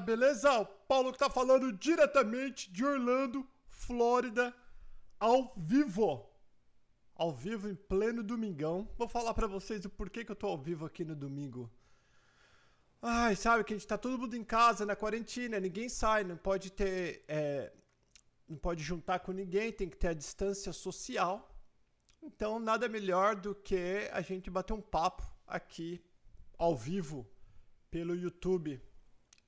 beleza? O Paulo que tá falando diretamente de Orlando, Flórida, ao vivo. Ao vivo em pleno domingão. Vou falar para vocês o porquê que eu tô ao vivo aqui no domingo. Ai, sabe que a gente tá todo mundo em casa, na quarentena, ninguém sai, não pode ter. É, não pode juntar com ninguém, tem que ter a distância social. Então, nada melhor do que a gente bater um papo aqui ao vivo pelo YouTube,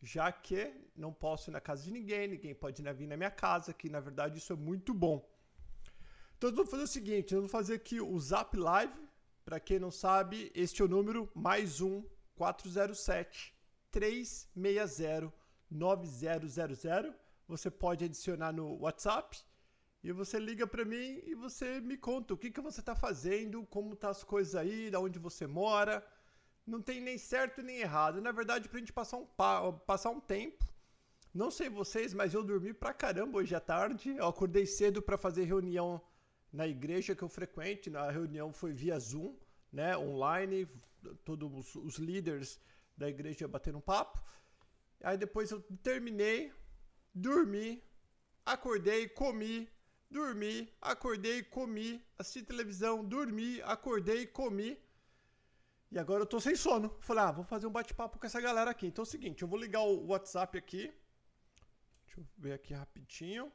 já que não posso ir na casa de ninguém, ninguém pode vir na minha casa, que na verdade isso é muito bom. Então eu vou fazer o seguinte, eu vou fazer aqui o Zap Live, para quem não sabe, este é o número mais um 407 360 9000. Você pode adicionar no WhatsApp e você liga para mim e você me conta o que, que você está fazendo, como tá as coisas aí, da onde você mora não tem nem certo nem errado. Na verdade, pra gente passar um, passar um tempo. Não sei vocês, mas eu dormi pra caramba hoje à tarde. Eu acordei cedo para fazer reunião na igreja que eu frequento. A reunião foi via Zoom, né, online. Todos os líderes da igreja bateram um papo. Aí depois eu terminei, dormi, acordei, comi, dormi, acordei, comi, assisti televisão, dormi, acordei, comi. E agora eu tô sem sono. Falei, ah, vou fazer um bate-papo com essa galera aqui. Então é o seguinte, eu vou ligar o WhatsApp aqui. Deixa eu ver aqui rapidinho.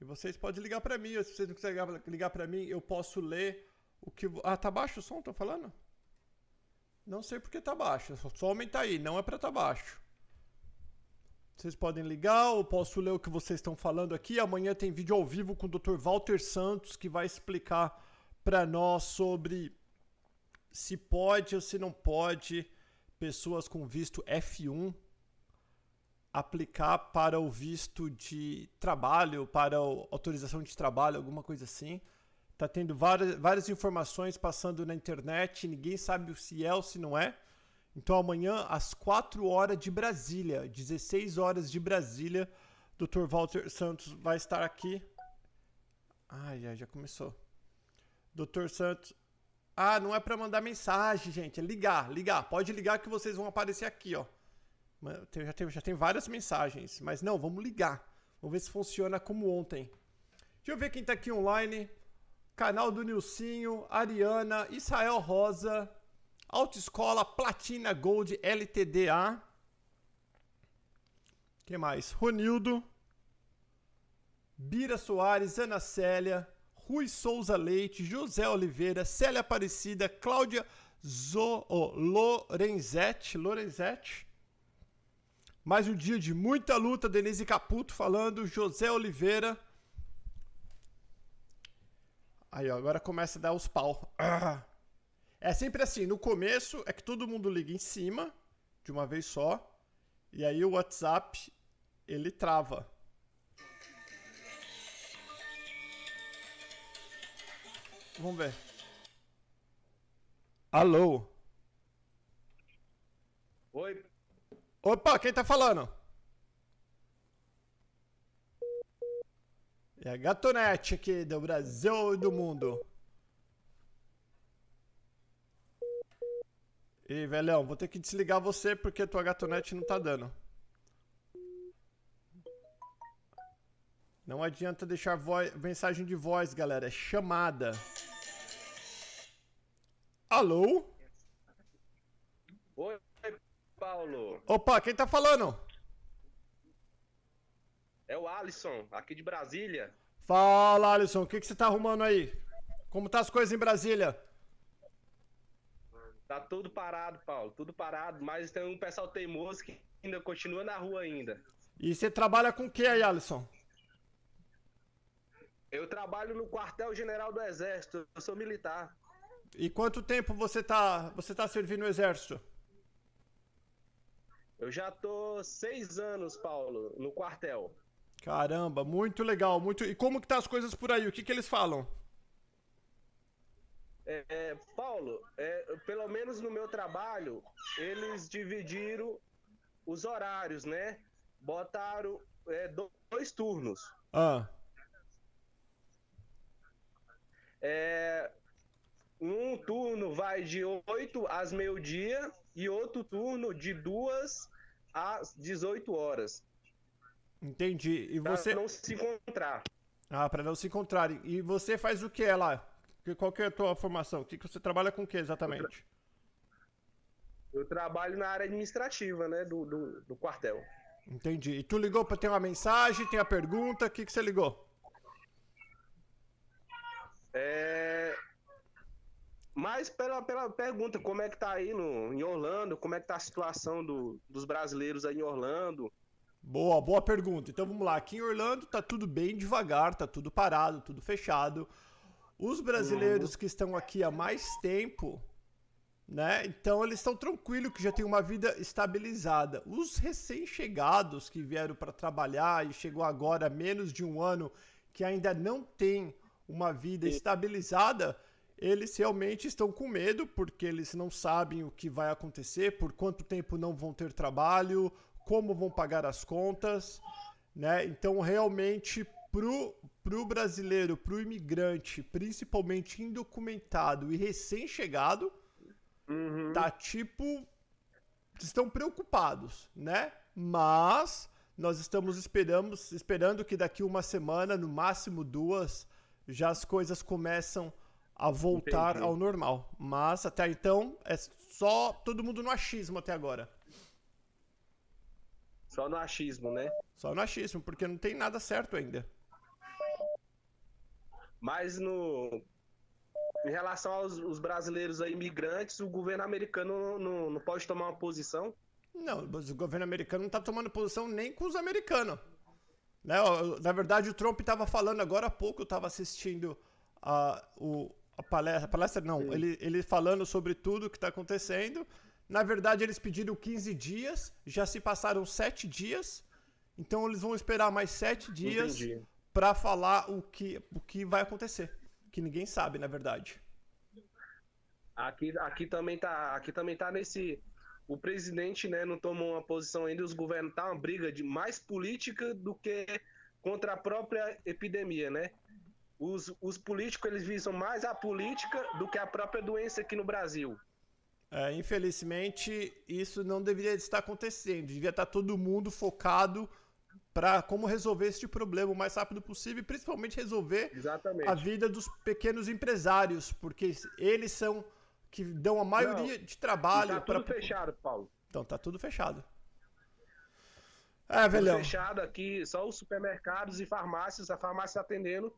E vocês podem ligar para mim. Se vocês não quiserem ligar para mim, eu posso ler o que. Ah, tá baixo o som? Tô falando? Não sei porque tá baixo. Só aumentar aí, não é para tá baixo. Vocês podem ligar, eu posso ler o que vocês estão falando aqui. Amanhã tem vídeo ao vivo com o Dr. Walter Santos que vai explicar para nós sobre se pode ou se não pode pessoas com visto F1 aplicar para o visto de trabalho, para autorização de trabalho, alguma coisa assim. Tá tendo várias, várias informações passando na internet, ninguém sabe se é ou se não é. Então amanhã, às 4 horas de Brasília, 16 horas de Brasília, Dr. Walter Santos vai estar aqui. Ai, ai, já começou. Dr. Santos ah, não é para mandar mensagem, gente. É ligar, ligar. Pode ligar que vocês vão aparecer aqui, ó. Já tem, já tem várias mensagens. Mas não, vamos ligar. Vamos ver se funciona como ontem. Deixa eu ver quem tá aqui online. Canal do Nilcinho, Ariana, Israel Rosa, Autoescola Platina Gold LTDA. Quem mais? Ronildo, Bira Soares, Ana Célia, Rui Souza Leite, José Oliveira, Célia Aparecida, Cláudia Zo, oh, Lorenzetti, Lorenzetti. Mais um dia de muita luta, Denise Caputo falando, José Oliveira. Aí, ó, agora começa a dar os pau. É sempre assim, no começo é que todo mundo liga em cima, de uma vez só, e aí o WhatsApp, ele trava. Vamos ver. Alô? Oi. Opa, quem tá falando? É a Gatonete aqui do Brasil e do mundo. E velhão, vou ter que desligar você porque tua gatonete não tá dando. Não adianta deixar voz, mensagem de voz, galera. É chamada. Alô? Oi, Paulo. Opa, quem tá falando? É o Alisson, aqui de Brasília. Fala, Alisson. O que, que você tá arrumando aí? Como tá as coisas em Brasília? Tá tudo parado, Paulo. Tudo parado. Mas tem um pessoal teimoso que ainda continua na rua ainda. E você trabalha com o que aí, Alisson? Eu trabalho no quartel-general do Exército, eu sou militar. E quanto tempo você tá, você tá servindo no Exército? Eu já tô seis anos, Paulo, no quartel. Caramba, muito legal, muito. E como que tá as coisas por aí? O que que eles falam? É, é, Paulo, é, pelo menos no meu trabalho, eles dividiram os horários, né? Botaram é, dois turnos. Ah. É, um turno vai de 8 às meio-dia e outro turno de 2 às 18 horas. Entendi. E você. Pra não se encontrar. Ah, para não se encontrarem. E você faz o que lá? Qual que é a tua formação? O que, que você trabalha com o que exatamente? Eu trabalho na área administrativa, né, do, do, do quartel. Entendi. E tu ligou para ter uma mensagem, tem a pergunta, o que, que você ligou? É... Mas pela, pela pergunta, como é que tá aí no, em Orlando, como é que tá a situação do, dos brasileiros aí em Orlando? Boa, boa pergunta. Então vamos lá. Aqui em Orlando tá tudo bem devagar, tá tudo parado, tudo fechado. Os brasileiros uhum. que estão aqui há mais tempo, né? Então eles estão tranquilos que já tem uma vida estabilizada. Os recém-chegados que vieram para trabalhar e chegou agora menos de um ano que ainda não tem uma vida estabilizada, eles realmente estão com medo porque eles não sabem o que vai acontecer, por quanto tempo não vão ter trabalho, como vão pagar as contas, né? Então realmente pro pro brasileiro, pro imigrante, principalmente indocumentado e recém-chegado, Uhum. Tá tipo. Estão preocupados, né? Mas nós estamos esperamos, esperando que daqui uma semana, no máximo duas, já as coisas começam a voltar Entendi. ao normal. Mas até então é só todo mundo no achismo até agora. Só no achismo, né? Só no achismo, porque não tem nada certo ainda. Mas no em relação aos os brasileiros aí, imigrantes, o governo americano não, não pode tomar uma posição? Não, o governo americano não está tomando posição nem com os americanos. Né? Na verdade, o Trump estava falando agora há pouco, eu estava assistindo a, o, a palestra, a palestra não, ele, ele falando sobre tudo o que está acontecendo. Na verdade, eles pediram 15 dias, já se passaram 7 dias, então eles vão esperar mais 7 dias para falar o que, o que vai acontecer que ninguém sabe, na verdade. Aqui, aqui também tá, aqui também tá nesse o presidente, né, não tomou uma posição ainda, os governos tá uma briga de mais política do que contra a própria epidemia, né? Os, os políticos eles visam mais a política do que a própria doença aqui no Brasil. É, infelizmente, isso não deveria estar acontecendo. Devia estar todo mundo focado para como resolver este problema o mais rápido possível e principalmente resolver Exatamente. a vida dos pequenos empresários, porque eles são que dão a maioria Não, de trabalho. Tá tudo pra... fechado, Paulo. Então tá tudo fechado. É, velhão. Tudo fechado aqui, só os supermercados e farmácias, a farmácia atendendo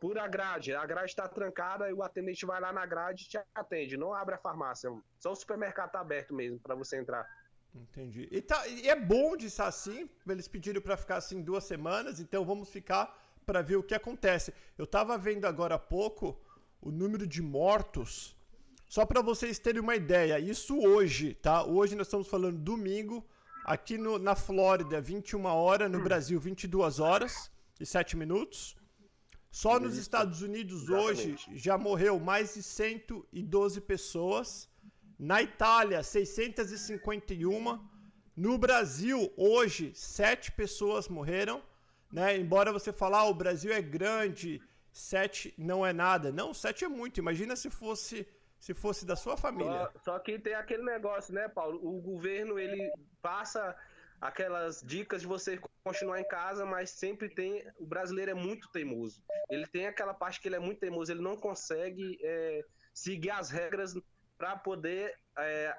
por a grade. A grade está trancada e o atendente vai lá na grade e te atende. Não abre a farmácia. Só o supermercado tá aberto mesmo para você entrar. Entendi. E, tá, e é bom de estar assim. Eles pediram para ficar assim duas semanas, então vamos ficar para ver o que acontece. Eu estava vendo agora há pouco o número de mortos. Só para vocês terem uma ideia, isso hoje, tá? Hoje nós estamos falando domingo, aqui no, na Flórida, 21 horas, no. Brasil, 22 horas e 7 minutos. Só nos Estados Unidos hoje já morreu mais de 112 pessoas. Na Itália, 651. No Brasil, hoje, 7 pessoas morreram. Né? Embora você falar, ah, o Brasil é grande, 7 não é nada. Não, 7 é muito. Imagina se fosse se fosse da sua família. Só, só, que tem aquele negócio, né, Paulo? O governo ele passa aquelas dicas de você continuar em casa, mas sempre tem. O brasileiro é muito teimoso. Ele tem aquela parte que ele é muito teimoso, ele não consegue é, seguir as regras para poder é,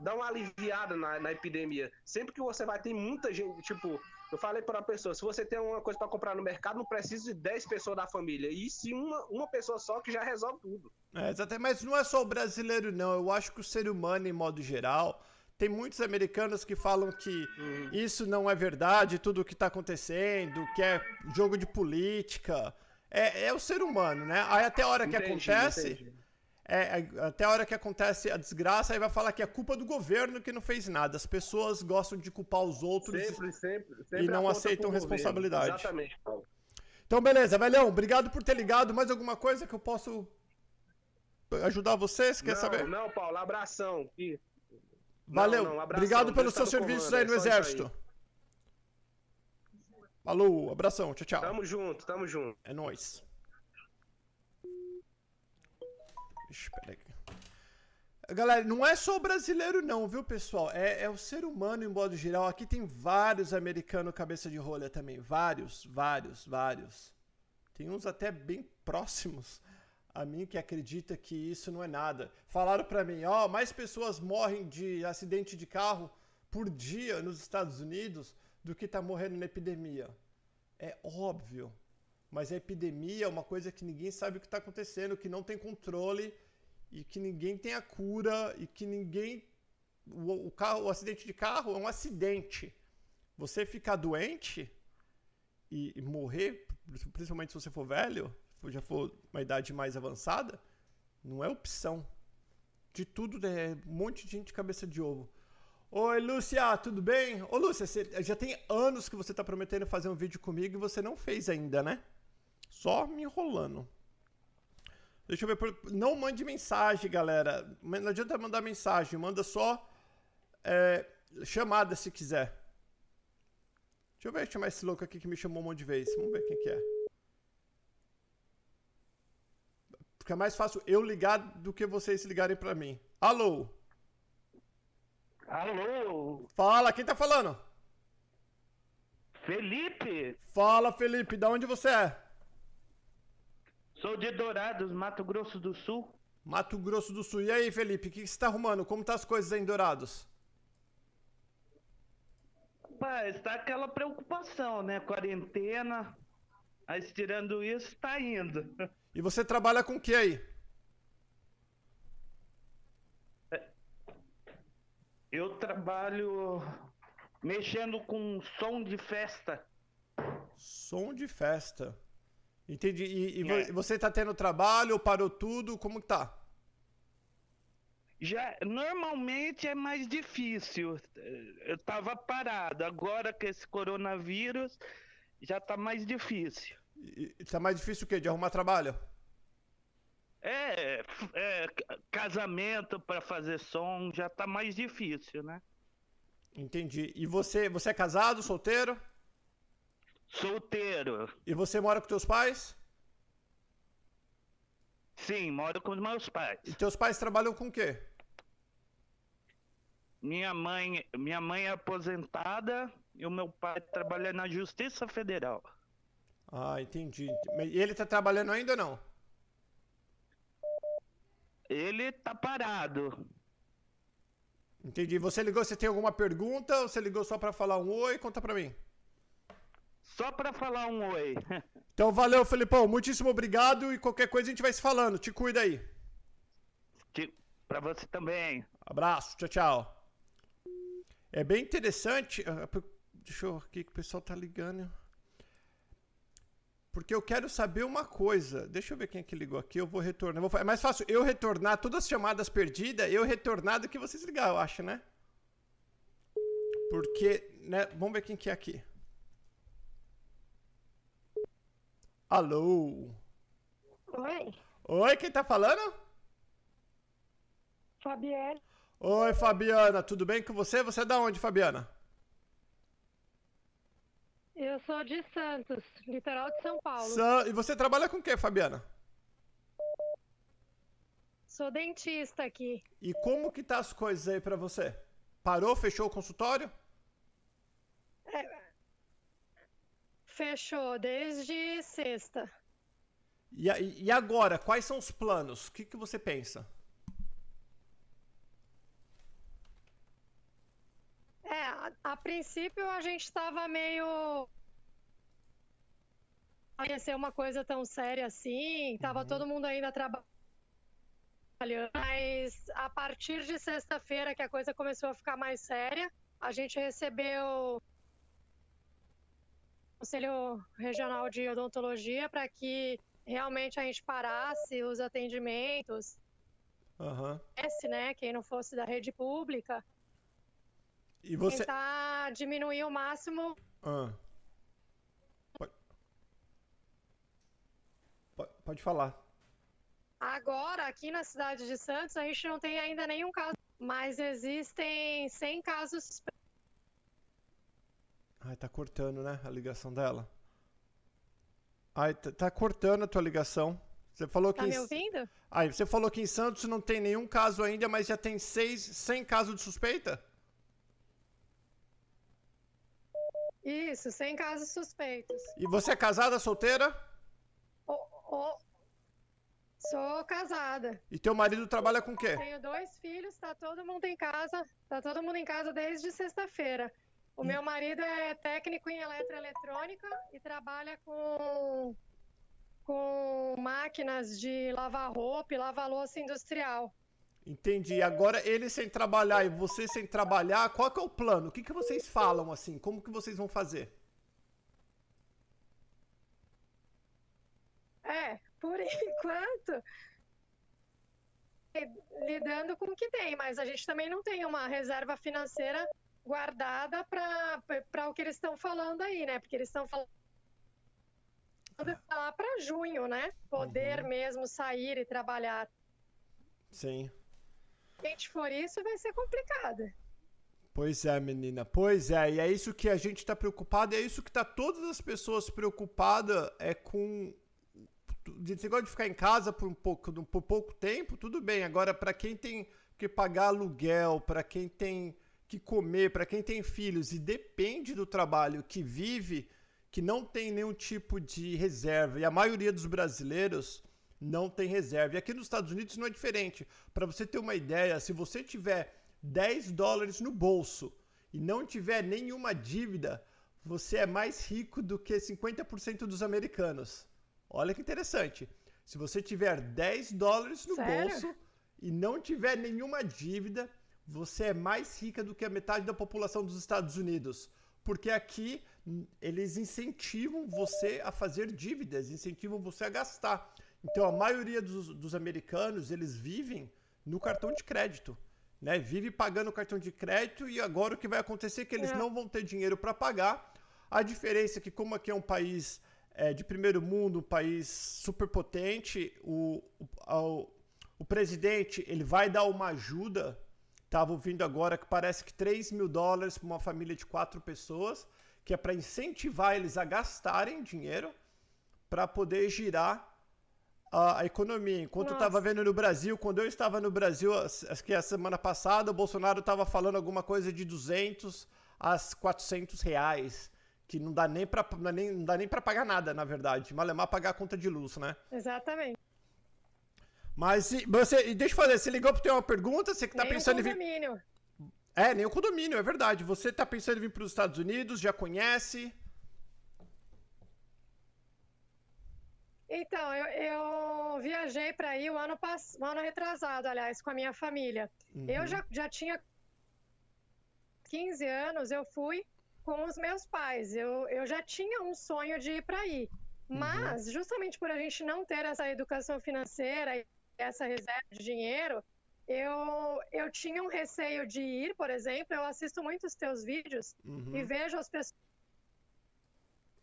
dar uma aliviada na, na, epidemia. Sempre que você vai ter muita gente, tipo, eu falei para a pessoa, se você tem uma coisa para comprar no mercado, não precisa de 10 pessoas da família. E se uma, uma pessoa só que já resolve tudo. É, exatamente, mas não é só o brasileiro, não. Eu acho que o ser humano, em modo geral, tem muitos americanos que falam que uhum. isso não é verdade, tudo o que está acontecendo, que é jogo de política. É, é, o ser humano, né? Aí até a hora que entendi, acontece. Entendi é, é, até a hora que acontece a desgraça, aí vai falar que é culpa do governo que não fez nada. As pessoas gostam de culpar os outros sempre, sempre, sempre e não aceitam responsabilidade. Exatamente, Paulo. Então, beleza, velhão. Obrigado por ter ligado. Mais alguma coisa que eu posso ajudar vocês? Quer não, saber? Não, Paulo, abração. E... Valeu. Não, não, abração. Obrigado pelos seus serviços aí no é Exército. Aí. Falou, abração, tchau, tchau. Tamo junto, tamo junto. É nóis. Ixi, peraí. Galera, não é só o brasileiro, não, viu, pessoal? É, é o ser humano em modo geral. Aqui tem vários americanos cabeça de rolha também. Vários, vários, vários. Tem uns até bem próximos a mim que acredita que isso não é nada. Falaram para mim, ó, oh, mais pessoas morrem de acidente de carro por dia nos Estados Unidos do que tá morrendo na epidemia. É óbvio. Mas a epidemia é uma coisa que ninguém sabe o que está acontecendo, que não tem controle e que ninguém tem a cura e que ninguém. O, o, carro, o acidente de carro é um acidente. Você ficar doente e, e morrer, principalmente se você for velho, já for uma idade mais avançada, não é opção. De tudo, é um monte de gente cabeça de ovo. Oi, Lúcia, tudo bem? Ô, Lúcia, já tem anos que você está prometendo fazer um vídeo comigo e você não fez ainda, né? Só me enrolando. Deixa eu ver. Não mande mensagem, galera. Não adianta mandar mensagem. Manda só é, chamada se quiser. Deixa eu ver chamar esse louco aqui que me chamou um monte de vez. Vamos ver quem que é. Porque é mais fácil eu ligar do que vocês ligarem para mim. Alô? Alô? Fala, quem tá falando? Felipe? Fala, Felipe, da onde você é? Sou de Dourados, Mato Grosso do Sul. Mato Grosso do Sul. E aí, Felipe, o que, que você tá arrumando? Como tá as coisas aí em Dourados? Rapaz, tá aquela preocupação, né? Quarentena. Mas tirando isso, tá indo. E você trabalha com o que aí? É, eu trabalho mexendo com som de festa. Som de festa. Entendi. E, e é. você está tendo trabalho, parou tudo? Como que tá? Já, normalmente é mais difícil. Eu estava parado. Agora que esse coronavírus já está mais difícil. Está mais difícil o quê? De arrumar trabalho? É, é casamento para fazer som já está mais difícil, né? Entendi. E você, você é casado, solteiro? Solteiro. E você mora com teus pais? Sim, moro com os meus pais. E teus pais trabalham com o quê? Minha mãe, minha mãe é aposentada e o meu pai trabalha na Justiça Federal. Ah, entendi. E ele tá trabalhando ainda ou não? Ele tá parado. Entendi. Você ligou, você tem alguma pergunta ou você ligou só para falar um oi? Conta pra mim. Só para falar um oi. Então valeu, Felipão. Muitíssimo obrigado e qualquer coisa a gente vai se falando. Te cuida aí. Para você também. Abraço. Tchau, tchau. É bem interessante. Ah, deixa eu aqui que o pessoal tá ligando. Porque eu quero saber uma coisa. Deixa eu ver quem é que ligou aqui. Eu vou retornar. é mais fácil eu retornar todas as chamadas perdidas, eu retornar do que vocês ligar, eu acho, né? Porque, né? Vamos ver quem que é aqui. Alô? Oi. Oi, quem tá falando? Fabiana. Oi, Fabiana, tudo bem com você? Você é da onde, Fabiana? Eu sou de Santos, litoral de São Paulo. Sa e você trabalha com o que, Fabiana? Sou dentista aqui. E como que tá as coisas aí para você? Parou, fechou o consultório? É, Fechou desde sexta. E, e agora, quais são os planos? O que, que você pensa? É, a, a princípio a gente estava meio. Ia ser uma coisa tão séria assim, tava uhum. todo mundo ainda trabalhando. Mas a partir de sexta-feira que a coisa começou a ficar mais séria, a gente recebeu Conselho Regional de Odontologia para que realmente a gente parasse os atendimentos. Uhum. Esse, né? Quem não fosse da rede pública. E você. Tentar diminuir o máximo. Ah. Pode... Pode falar. Agora, aqui na cidade de Santos, a gente não tem ainda nenhum caso, mas existem 100 casos Ai, tá cortando, né? A ligação dela. Ai, tá, tá cortando a tua ligação. Você falou que. Tá em- me ouvindo? Aí, você falou que em Santos não tem nenhum caso ainda, mas já tem seis, 100 casos de suspeita? Isso, sem casos suspeitos. E você é casada, solteira? Ô- ô, Sou casada. E teu marido trabalha com o quê? Tenho dois filhos, tá todo mundo em casa. Tá todo mundo em casa desde sexta-feira. O meu marido é técnico em eletroeletrônica e trabalha com, com máquinas de lavar roupa e lavar louça industrial. Entendi. Agora ele sem trabalhar e você sem trabalhar, qual que é o plano? O que, que vocês falam assim? Como que vocês vão fazer? É, por enquanto, lidando com o que tem, mas a gente também não tem uma reserva financeira guardada para o que eles estão falando aí, né? Porque eles estão falando lá para junho, né? Poder mesmo sair e trabalhar. Sim. Se a gente for isso, vai ser complicado. Pois é, menina. Pois é, e é isso que a gente tá preocupado, e é isso que tá todas as pessoas preocupadas é com você gosta de ficar em casa por um pouco, por pouco tempo, tudo bem. Agora, para quem tem que pagar aluguel, para quem tem que comer, para quem tem filhos e depende do trabalho que vive, que não tem nenhum tipo de reserva, e a maioria dos brasileiros não tem reserva. E aqui nos Estados Unidos não é diferente. Para você ter uma ideia, se você tiver 10 dólares no bolso e não tiver nenhuma dívida, você é mais rico do que 50% dos americanos. Olha que interessante. Se você tiver 10 dólares no Sério? bolso e não tiver nenhuma dívida, você é mais rica do que a metade da população dos Estados Unidos. Porque aqui hum, eles incentivam você a fazer dívidas, incentivam você a gastar. Então a maioria dos, dos americanos, eles vivem no cartão de crédito. Né? Vive pagando o cartão de crédito e agora o que vai acontecer é que eles É. não vão ter dinheiro para pagar. A diferença é que, como aqui é um país é, de primeiro mundo, um país superpotente, o, o, ao- o presidente ele vai dar uma ajuda. Estava ouvindo agora que parece que 3 mil dólares para uma família de quatro pessoas, que é para incentivar eles a gastarem dinheiro para poder girar a, economia. Enquanto eu Nossa. estava vendo no Brasil, quando eu estava no Brasil, as- acho que a semana passada, o Bolsonaro estava falando alguma coisa de 200 a 400 reais, que não dá nem para não, dá nem- não dá nem para pagar nada, na verdade. Malemar pagar a conta de luz, né? Exatamente. Mas e você, deixa eu fazer, você ligou para ter uma pergunta, você que tá Nem pensando em vir condomínio. É, nem o condomínio, é verdade. Você tá pensando em vir para os Estados Unidos, já conhece? Então, eu, eu viajei para aí o ano, pass... ano retrasado, aliás, com a minha família. Eu já, já tinha 15 anos, eu fui com os meus pais. Eu, eu já tinha um sonho de ir para aí. Mas, justamente por a gente não ter essa educação financeira essa reserva de dinheiro, eu, eu tinha um receio de ir, por exemplo. Eu assisto muitos teus vídeos Uhum. e vejo as pessoas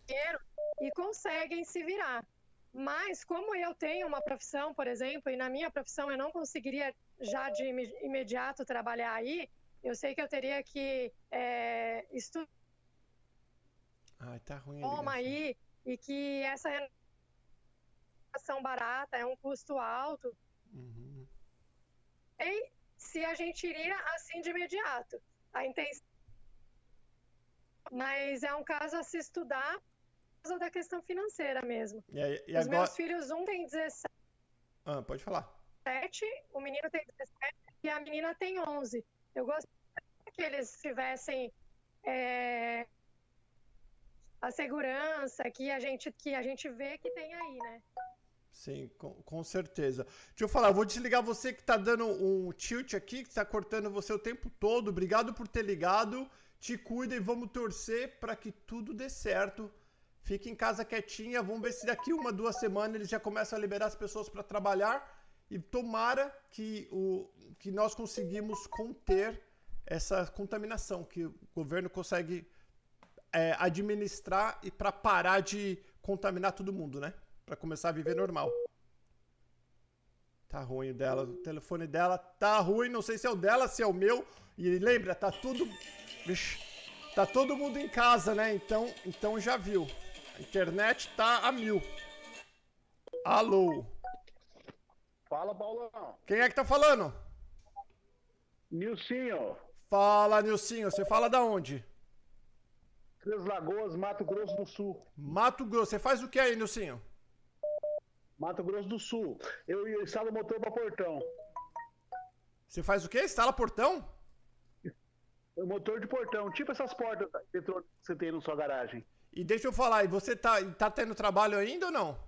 dinheiro e conseguem se virar. Mas como eu tenho uma profissão, por exemplo, e na minha profissão eu não conseguiria já de ime- imediato trabalhar aí, eu sei que eu teria que é, estudar Ai, tá ruim. a idioma ligação. aí e que essa renovação barata é um custo alto. Uhum. E se a gente iria assim de imediato. A intenção. Mas é um caso a se estudar por causa da questão financeira mesmo. E, aí- e Os agora. meus filhos, um tem 17, Ah, pode falar. o menino tem 17 e a menina tem 11. Eu gostaria que eles tivessem é, a segurança que a, gente, que a gente vê que tem aí, né? Sim, com, com certeza. Deixa eu falar, eu vou desligar você que tá dando um tilt aqui, que tá cortando você o tempo todo. Obrigado por ter ligado. Te cuida e vamos torcer para que tudo dê certo. Fique em casa quietinha, vamos ver se daqui uma, duas semanas eles já começam a liberar as pessoas para trabalhar. E tomara que, o, que nós conseguimos conter essa contaminação, que o governo consegue é, administrar e para parar de contaminar todo mundo, né? Para começar a viver normal. Tá ruim o dela, o telefone dela tá ruim, não sei se é o dela, se é o meu. E lembra, tá tudo. Vixe, tá todo mundo em casa, né? Então, então já viu. A internet tá a mil. Alô. Fala, Paulão. Quem é que tá falando? Nilcinho, Fala, Nilcinho. Você fala da onde? Três Lagoas, Mato Grosso do Sul. Mato Grosso. Você faz o que aí, Nilcinho? Mato Grosso do Sul. Eu instalo o motor para portão. Você faz o quê? Instala portão? O motor de portão, tipo essas portas eletrônicas que você tem na sua garagem. E deixa eu falar, e você tá, tá tendo trabalho ainda ou não?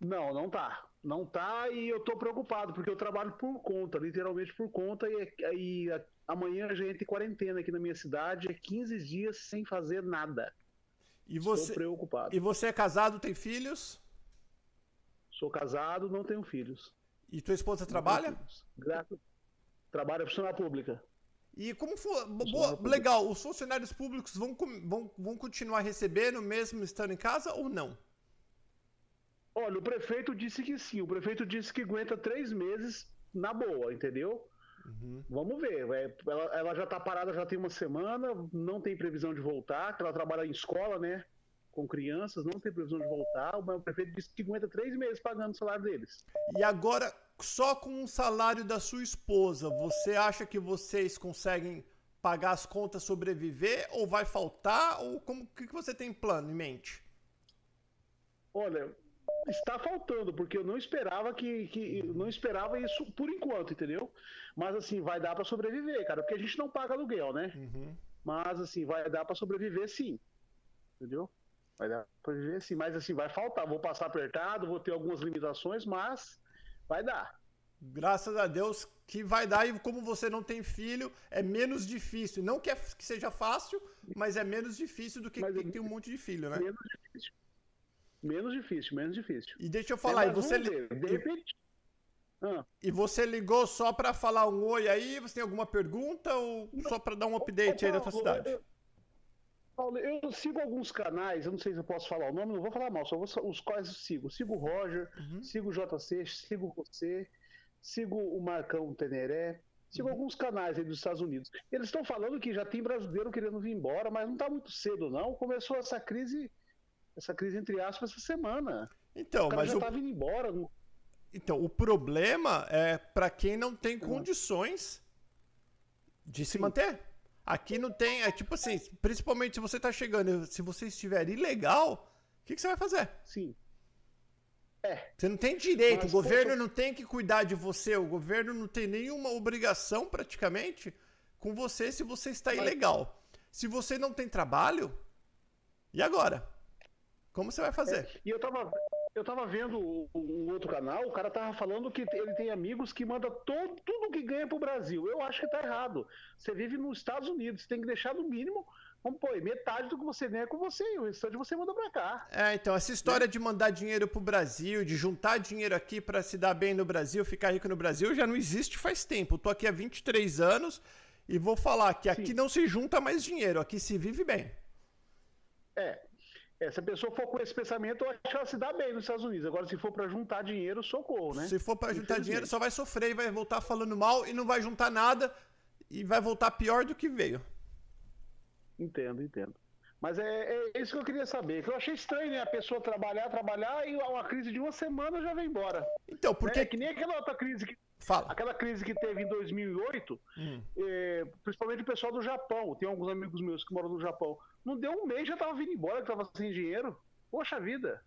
Não, não tá. Não tá e eu tô preocupado, porque eu trabalho por conta, literalmente por conta, e, e amanhã a gente tem quarentena aqui na minha cidade, é 15 dias sem fazer nada. E Estou você, preocupado. e você é casado, tem filhos? Sou casado, não tenho filhos. E tua esposa trabalha? Graças. Trabalho é funcionária pública. E como for. Boa, legal, os funcionários públicos vão, vão, vão continuar recebendo mesmo estando em casa ou não? Olha, o prefeito disse que sim. O prefeito disse que aguenta três meses na boa, entendeu? Uhum. Vamos ver. vai- Ela, ela já tá parada já tem uma semana, não tem previsão de voltar, que ela trabalha em escola, né? Com crianças, não tem previsão de voltar. Mas o prefeito disse que aguenta três meses pagando o salário deles. E agora, só com o salário da sua esposa, você acha que vocês conseguem pagar as contas, sobreviver? Ou vai faltar? Ou como o que que você tem em plano, em mente? Olha, está faltando, porque eu não esperava que, que não esperava isso por enquanto, entendeu? Mas assim, vai dar para sobreviver, cara, porque a gente não paga aluguel, né? Uhum. Mas assim, vai dar para sobreviver sim. Entendeu? Vai dar para sobreviver sim, mas assim, vai faltar, vou passar apertado, vou ter algumas limitações, mas vai dar. Graças a Deus que vai dar, e como você não tem filho, é menos difícil. Não que, é- que seja fácil, mas é menos difícil do que Mas quem eu- tem um monte de filho, né? Menos difícil. Menos difícil, menos difícil. E deixa eu falar, e você, li- de repente. Ah, e você ligou só pra falar um oi aí? Você tem alguma pergunta ou só pra dar um update aí da Paulo, cidade? eu- Paulo, eu sigo alguns canais, eu não sei se eu posso falar o nome, não vou falar mal, só vou, os quais eu sigo. Sigo o Roger, Uhum. sigo o JC, sigo você, sigo o Marcão Teneré, Uhum. sigo alguns canais aí dos Estados Unidos. Eles estão falando que já tem brasileiro querendo vir embora, mas não está muito cedo, não. Começou essa crise, essa crise entre aspas, essa semana. Então, O mas já o, tá vindo embora. não- então, o problema é pra quem não tem condições de se Sim. manter. Aqui não tem, é tipo assim, principalmente se você tá chegando, se você estiver ilegal, o que, que você vai fazer? Sim. Você não tem direito, Mas, o governo poxa- não tem que cuidar de você, o governo não tem nenhuma obrigação praticamente com você se você está Mas- ilegal. Se você não tem trabalho, e agora? Como você vai fazer? E eu tava, eu tava vendo um outro canal, o cara tava falando que ele tem amigos que manda todo, tudo que ganha pro Brasil. Eu acho que tá errado. Você vive nos Estados Unidos, você tem que deixar no mínimo, vamos pôr, metade do que você ganha é com você, e o restante você manda pra cá. É, então, essa história de mandar dinheiro pro Brasil, de juntar dinheiro aqui pra se dar bem no Brasil, ficar rico no Brasil, já não existe faz tempo. Eu tô aqui há 23 anos e vou falar que aqui Sim. não se junta mais dinheiro, aqui se vive bem. É. é, se a pessoa for com esse pensamento, eu acho que ela se dá bem nos Estados Unidos. Agora, se for pra juntar dinheiro, socorro, né? Se for pra juntar dinheiro, só vai sofrer e vai voltar falando mal e não vai juntar nada e vai voltar pior do que veio. Entendo, entendo. Mas é, é isso que eu queria saber. Que eu achei estranho, né? A pessoa trabalhar, trabalhar e uma crise de uma semana já vem embora. Então, porque. É que nem aquela outra crise que Fala. aquela crise que teve em 2008, Hum. é, principalmente o pessoal do Japão. Tem alguns amigos meus que moram no Japão. Não deu um mês já tava vindo embora, que tava sem dinheiro. Poxa vida.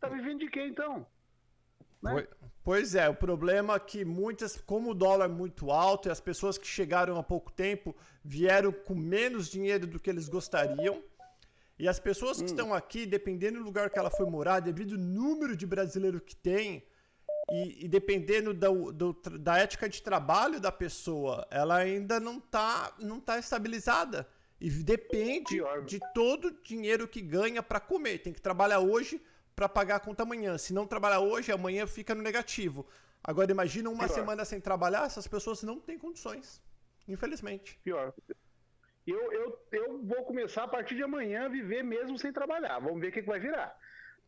Tá vivendo de quê então? né? Poi- Pois é, o problema é que muitas, como o dólar é muito alto e as pessoas que chegaram há pouco tempo vieram com menos dinheiro do que eles gostariam. E as pessoas que Hum. estão aqui, dependendo do lugar que ela foi morar, devido ao número de brasileiros que tem e, e dependendo da, do tra- da ética de trabalho da pessoa, ela ainda não tá, não tá estabilizada. E depende Pior. de todo o dinheiro que ganha para comer. Tem que trabalhar hoje para pagar a conta amanhã. Se não trabalhar hoje, amanhã fica no negativo. Agora imagina uma Pior. semana sem trabalhar, essas pessoas não têm condições. Infelizmente. Pior. Eu, eu, eu vou começar a partir de amanhã a viver mesmo sem trabalhar. Vamos ver o que, que vai virar.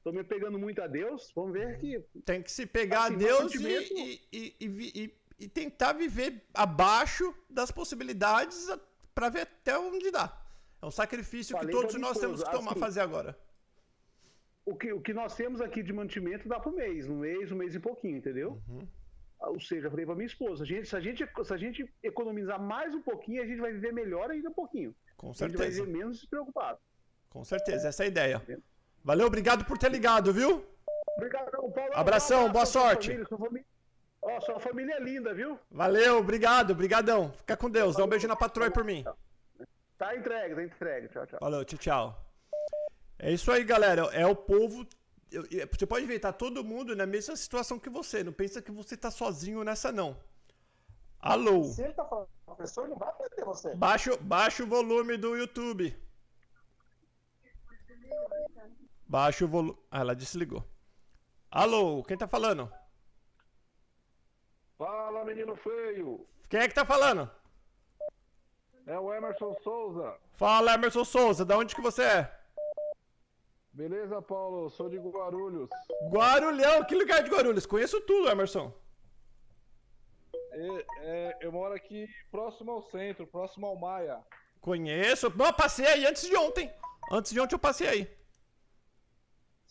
Tô me pegando muito a Deus. Vamos ver que. Tem que se pegar Assim, a Deus e, e, e, e tentar viver abaixo das possibilidades para ver até onde dá. É um sacrifício Falei que todos nós temos que tomar assim, fazer agora. o que, o que nós temos aqui de mantimento dá pro mês, um mês, um mês e pouquinho, entendeu? Uhum. Ou seja, eu falei pra minha esposa, gente, se, a gente, se a gente economizar mais um pouquinho, a gente vai viver melhor ainda um pouquinho. Com A gente vai certeza. viver menos despreocupado. Com certeza, essa é a ideia. Valeu, obrigado por ter ligado, viu? Obrigado, Paulo. Abração, boa sua sorte. família, sua família- Ó, sua família é linda, viu? Valeu, obrigado, brigadão. Fica com Deus. Dá um beijo na patroa aí por mim. Tá entregue, tá entregue. Tchau, tchau. Valeu, tchau, tchau. É isso aí, galera. É o povo. Você pode ver, tá todo mundo na mesma situação que você. Não pensa que você tá sozinho nessa, não. Alô? Se ele tá falando com a pessoa, ele não vai atender você. Baixa, baixa o volume do YouTube. Baixa o volume. Ah, ela desligou. Alô, quem tá falando? Fala, menino feio! Quem é que tá falando? É o Emerson Souza. Fala, Emerson Souza, da onde que você é? Beleza, Paulo? Sou de Guarulhos. Guarulhão, que lugar de Guarulhos? Conheço tudo, Emerson. E- é, eu moro aqui próximo ao centro, próximo ao Maia. Conheço. Não, eu passei aí antes de ontem. Antes de ontem eu passei aí.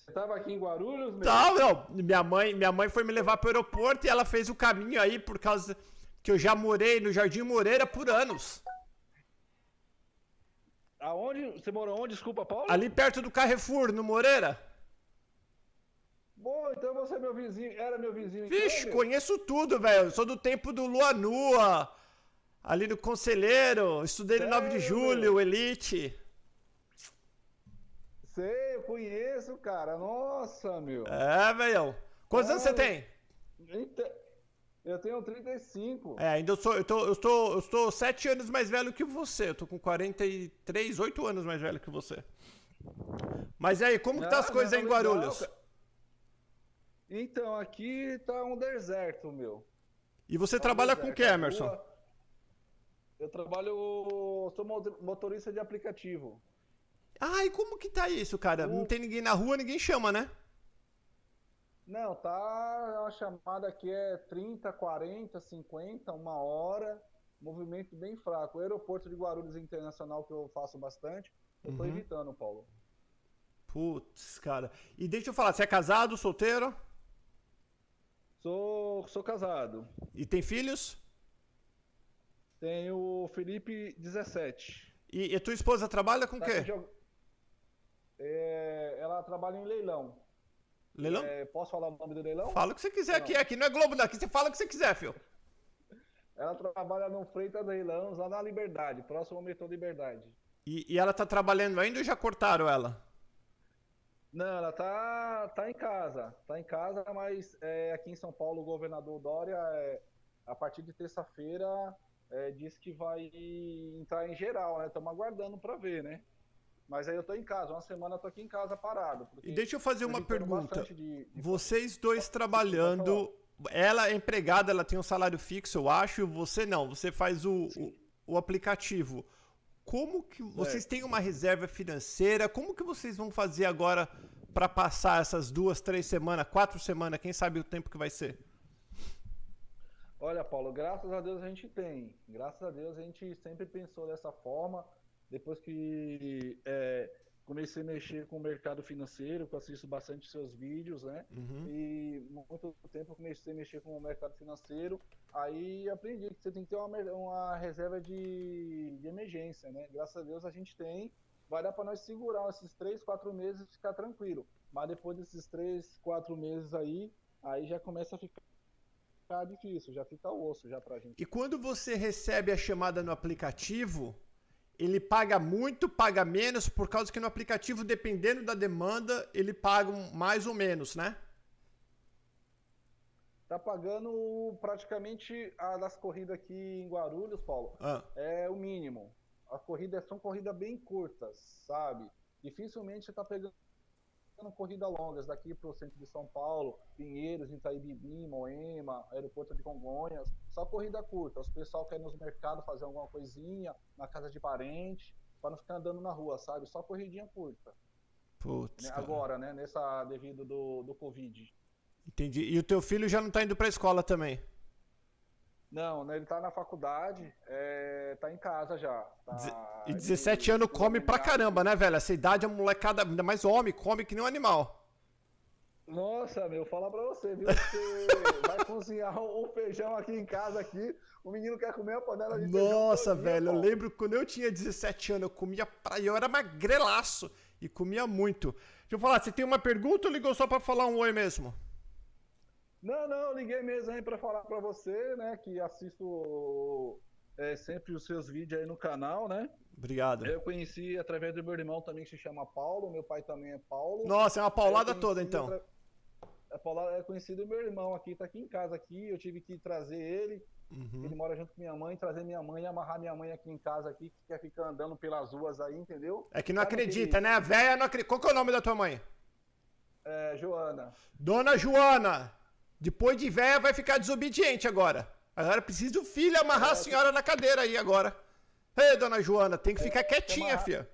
Você tava aqui em Guarulhos, meu? Não, não. Minha mãe, minha mãe foi me levar pro aeroporto e ela fez o caminho aí por causa que eu já morei no Jardim Moreira por anos. Aonde? Você mora onde? Desculpa, Paulo? Ali perto do Carrefour, no Moreira. Bom, então você é meu vizinho. Era meu vizinho. então, Vixe, meu? conheço tudo, velho. Sou do tempo do Lua Nua. Ali no Conselheiro. Estudei no 9 de julho, Elite. Sei, eu conheço, cara. Nossa, meu. É, velho. Quantos anos você tem? Eu tenho 35. É, ainda eu sou. Eu tô, eu tô, eu estou 7 anos mais velho que você. Eu tô com 43, 8 anos mais velho que você. Mas e aí, como que tá Ah, as coisas aí em não, legal, Guarulhos? cara. Então, aqui tá um deserto, meu. E você Tá um trabalha com o que, A Emerson? Eu trabalho. Sou mo- motorista de aplicativo. Ai, como que tá isso, cara? Não tem ninguém na rua, ninguém chama, né? Não, tá. A chamada aqui é 30, 40, 50, uma hora. Movimento bem fraco. O aeroporto de Guarulhos Internacional, que eu faço bastante, eu tô Uhum. evitando, Paulo. Putz, cara. E deixa eu falar, você é casado, solteiro? Sou, sou casado. E tem filhos? Tenho o Felipe 17. E, e tua esposa trabalha com o Tá quê? É, ela trabalha em leilão. Leilão? É, posso falar o nome do leilão? Fala o que você quiser aqui. Aqui não é Globo, não. Aqui você fala o que você quiser, filho. Ela trabalha no Freitas Leilões, lá na Liberdade, próximo ao metrô Liberdade. E, e ela tá trabalhando ainda ou já cortaram ela? Não, ela tá, tá em casa. Tá em casa, mas é, aqui em São Paulo o governador Dória, é, a partir de terça-feira, é, disse que vai entrar em geral, né? Estamos aguardando para ver, né? Mas aí eu tô em casa, uma semana eu tô aqui em casa parado. E deixa eu fazer uma pergunta. de- de- Vocês dois trabalhando. Ela é empregada, ela tem um salário fixo, eu acho. Você não, você faz o, o, o aplicativo. Como que vocês têm uma reserva financeira? Como que vocês vão fazer agora para passar essas duas, três semanas, quatro semanas? Quem sabe o tempo que vai ser? Olha, Paulo, graças a Deus a gente tem. Graças a Deus a gente sempre pensou dessa forma. Depois que é, comecei a mexer com o mercado financeiro, que eu assisto bastante seus vídeos, né? Uhum. E muito tempo comecei a mexer com o mercado financeiro. Aí aprendi que você tem que ter uma, uma reserva de, de emergência, né? Graças a Deus a gente tem. Vai dar para nós segurar esses três, quatro meses e ficar tranquilo. Mas depois desses três, quatro meses aí, aí já começa a ficar ficar difícil, já fica o osso já pra gente. E quando você recebe a chamada no aplicativo, ele paga muito, paga menos, por causa que no aplicativo, dependendo da demanda, ele paga mais ou menos, né? Tá pagando praticamente a das corridas aqui em Guarulhos, Paulo, Ah, é o mínimo. As corridas são corridas bem curtas, sabe? Dificilmente você tá pegando corridas longas daqui pro centro de São Paulo, Pinheiros, Itaíbibi, Moema, aeroporto de Congonhas, só corrida curta. Os pessoal quer ir nos mercados fazer alguma coisinha, na casa de parente, para não ficar andando na rua, sabe? Só corridinha curta. putz, né? Agora, né? Nessa devido do, do Covid. Entendi. E o teu filho já não tá indo pra escola também? Não, né, ele tá na faculdade, é, tá em casa já. tá- E ele- 17 anos come pra caramba, né, velho? Essa idade a molecada, ainda mais homem, come que nem um animal. Nossa, meu, falar pra você, viu? Você vai cozinhar um feijão aqui em casa aqui, o menino quer comer a panela de feijão. Nossa, todinha, velho, eu lembro quando eu tinha 17 anos, eu comia pra... eu era magrelaço e comia muito. Deixa eu falar, você tem uma pergunta ou ligou só pra falar um oi mesmo? Não, não, liguei mesmo aí pra falar pra você, né, que assisto é, sempre os seus vídeos aí no canal, né? Obrigado. Eu conheci através do meu irmão também, que se chama Paulo, meu pai também é Paulo. Nossa, é uma paulada conheci toda então. atra- A Paula é conhecido meu irmão aqui, tá aqui em casa aqui, eu tive que trazer ele, Uhum. ele mora junto com minha mãe, trazer minha mãe e amarrar minha mãe aqui em casa aqui, que quer ficar andando pelas ruas aí, entendeu? É que não Sabe acredita, aquele- né? A véia não acredita. Qual que é o nome da tua mãe? É, Joana. Dona Joana. Depois de véia vai ficar desobediente agora. Agora precisa do filho amarrar a senhora na cadeira aí agora. Ei, dona Joana, tem que ficar quietinha, filha.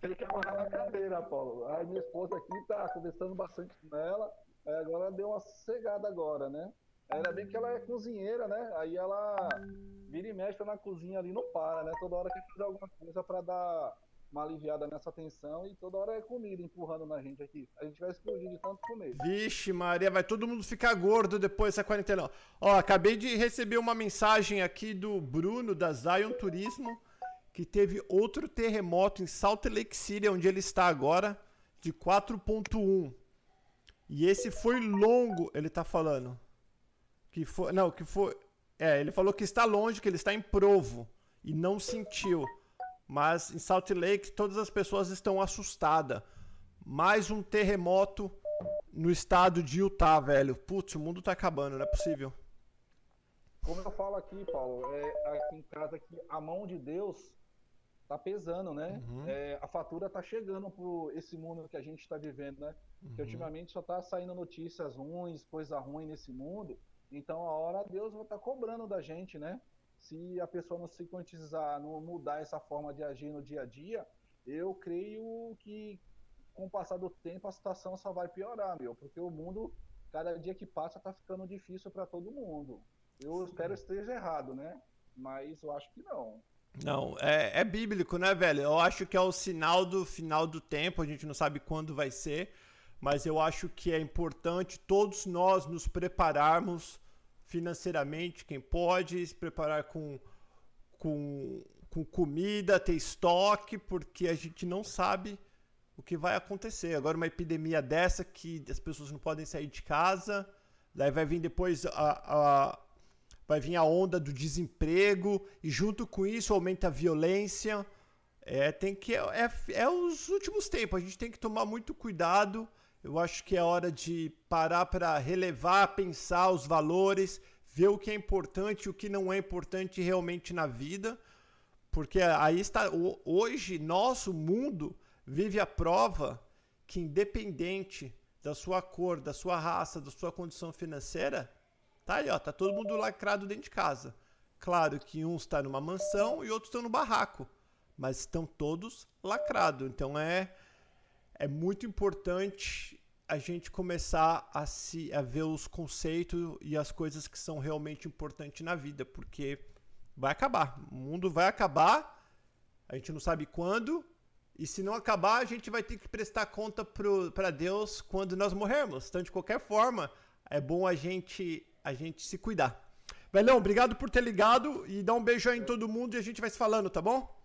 Tem que amarrar na cadeira, Paulo. Aí minha esposa aqui tá conversando bastante com ela, aí agora deu uma sossegada agora, né? Ainda bem que ela é cozinheira, né? Aí ela vira e mexe na cozinha ali, não para, né? Toda hora quer fazer alguma coisa pra dar uma aliviada nessa tensão e toda hora é comida empurrando na gente aqui. A gente vai explodir de tanto comer. Vixe, Maria, vai todo mundo ficar gordo depois dessa quarentena. Ó, acabei de receber uma mensagem aqui do Bruno, da Zion Turismo, que teve outro terremoto em Salt Lake City, onde ele está agora, de 4.1. E esse foi longo, ele tá falando. Que foi, não, que foi, é, ele falou que está longe, que ele está em Provo e não sentiu. Mas em Salt Lake todas as pessoas estão assustadas. Mais um terremoto no estado de Utah, velho. Putz, o mundo tá acabando, não é possível. Como eu falo aqui, Paulo, é, aqui em casa aqui, a mão de Deus tá pesando, né? Uhum. É, a fatura tá chegando por esse mundo que a gente está vivendo, né? Que Uhum. ultimamente só tá saindo notícias ruins, coisa ruim nesse mundo. Então a hora Deus vai estar cobrando da gente, né? Se a pessoa não se conscientizar, não mudar essa forma de agir no dia a dia, eu creio que com o passar do tempo a situação só vai piorar, meu, porque o mundo cada dia que passa tá ficando difícil para todo mundo. Eu espero que esteja errado, né? Mas eu acho que não. Não, é, é bíblico, né, velho? Eu acho que é o sinal do final do tempo, a gente não sabe quando vai ser, mas eu acho que é importante todos nós nos prepararmos financeiramente, quem pode, se preparar com, com, com comida, ter estoque, porque a gente não sabe o que vai acontecer. Agora, uma epidemia dessa que as pessoas não podem sair de casa, daí vai vir depois a, a, vai vir a onda do desemprego e junto com isso aumenta a violência. É, tem que é, é, é os últimos tempos, a gente tem que tomar muito cuidado. Eu acho que é hora de parar para relevar, pensar os valores, ver o que é importante e o que não é importante realmente na vida. Porque aí está hoje nosso mundo vive a prova que independente da sua cor, da sua raça, da sua condição financeira, Tá aí, ó, tá todo mundo lacrado dentro de casa. Claro que uns estão numa mansão e outros estão no barraco, mas estão todos lacrados. Então é é muito importante a gente começar a se a ver os conceitos e as coisas que são realmente importantes na vida, porque vai acabar. O mundo vai acabar. A gente não sabe quando. E se não acabar, a gente vai ter que prestar conta para Deus quando nós morrermos. Então, de qualquer forma, é bom a gente a gente se cuidar. Velhão, obrigado por ter ligado e dá um beijo aí em todo mundo e a gente vai se falando, tá bom?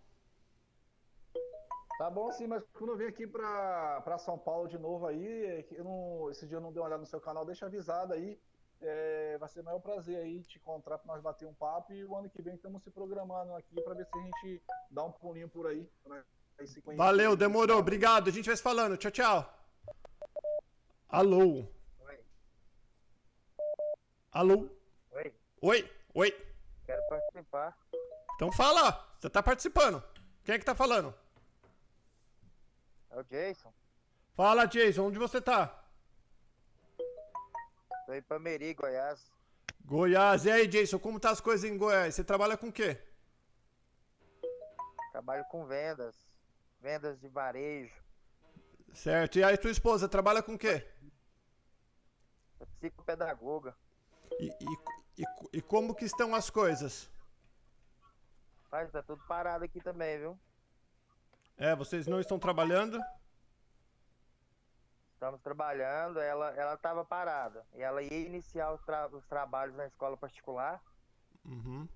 Tá bom sim, mas quando eu vim aqui pra, pra São Paulo de novo aí, é eu não, esse dia eu não dei uma olhada no seu canal, deixa avisado aí. É, vai ser o maior prazer aí te encontrar pra nós bater um papo e o ano que vem estamos se programando aqui pra ver se a gente dá um pulinho por aí. pra nós se conhecer. Valeu, demorou, obrigado. A gente vai se falando. Tchau, tchau. Alô. Oi, Alô. oi, Oi, oi. quero participar. Então fala, você tá participando. Quem é que tá falando? É o Jason. Fala, Jason, onde você tá? Tô em Pameri, Goiás. Goiás. E aí, Jason, como tá as coisas em Goiás? Você trabalha com o quê? Trabalho com vendas. Vendas de varejo. Certo. E aí, tua esposa trabalha com o quê? Sou psicopedagoga. E, e, e, e como que estão as coisas? Mas tá tudo parado aqui também, viu? É, vocês não estão trabalhando? estamos trabalhando, ela ela estava parada. E ela ia iniciar os, tra- os trabalhos na escola particular Uhum.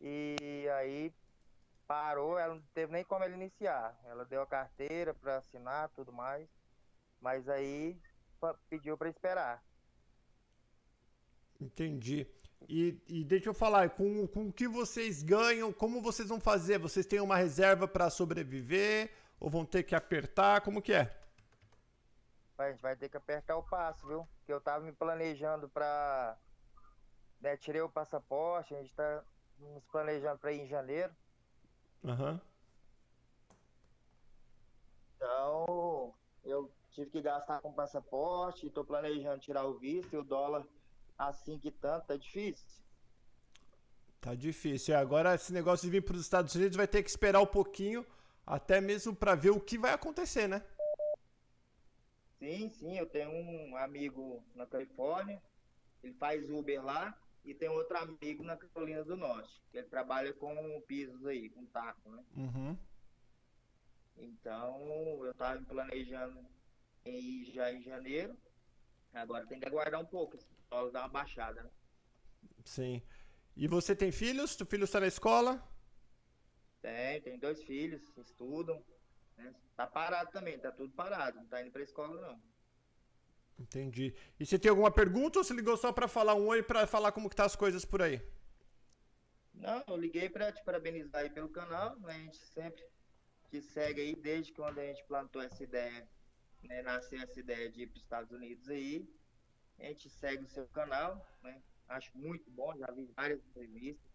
e aí parou, ela não teve nem como ela iniciar. Ela deu a carteira para assinar, tudo mais, mas aí pediu para esperar. Entendi. E, e deixa eu falar, com, com o que vocês ganham, como vocês vão fazer? Vocês têm uma reserva para sobreviver? Ou vão ter que apertar? Como que é? A gente vai ter que apertar o passo, viu? Que eu tava me planejando pra. Né, tirei o passaporte, a gente tá nos planejando pra ir em janeiro. Aham. Então, eu tive que gastar com passaporte, tô planejando tirar o visto e o dólar assim que tanto, tá difícil. Tá difícil. É, agora esse negócio de vir para os Estados Unidos vai ter que esperar um pouquinho, até mesmo para ver o que vai acontecer, né? Sim, sim, eu tenho um amigo na Califórnia, ele faz Uber lá, e tem outro amigo na Carolina do Norte, que ele trabalha com pisos aí, com taco, né? Uhum. Então, eu tava me planejando em ir já em janeiro. Agora tem que aguardar um pouco, dólar dar uma baixada, né? Sim. E você tem filhos? Tu filho está na escola? Tem, tem dois filhos, estudam. Né? Tá parado também, tá tudo parado, não tá indo pra escola não. Entendi. E você tem alguma pergunta ou você ligou só para falar um oi, para falar como que tá as coisas por aí? Não, eu liguei pra te parabenizar aí pelo canal, né? A gente sempre te segue aí, desde quando a gente plantou essa ideia, né? Nasceu essa ideia de ir pros Estados Unidos aí. A gente segue o seu canal, né? Acho muito bom, já vi várias entrevistas.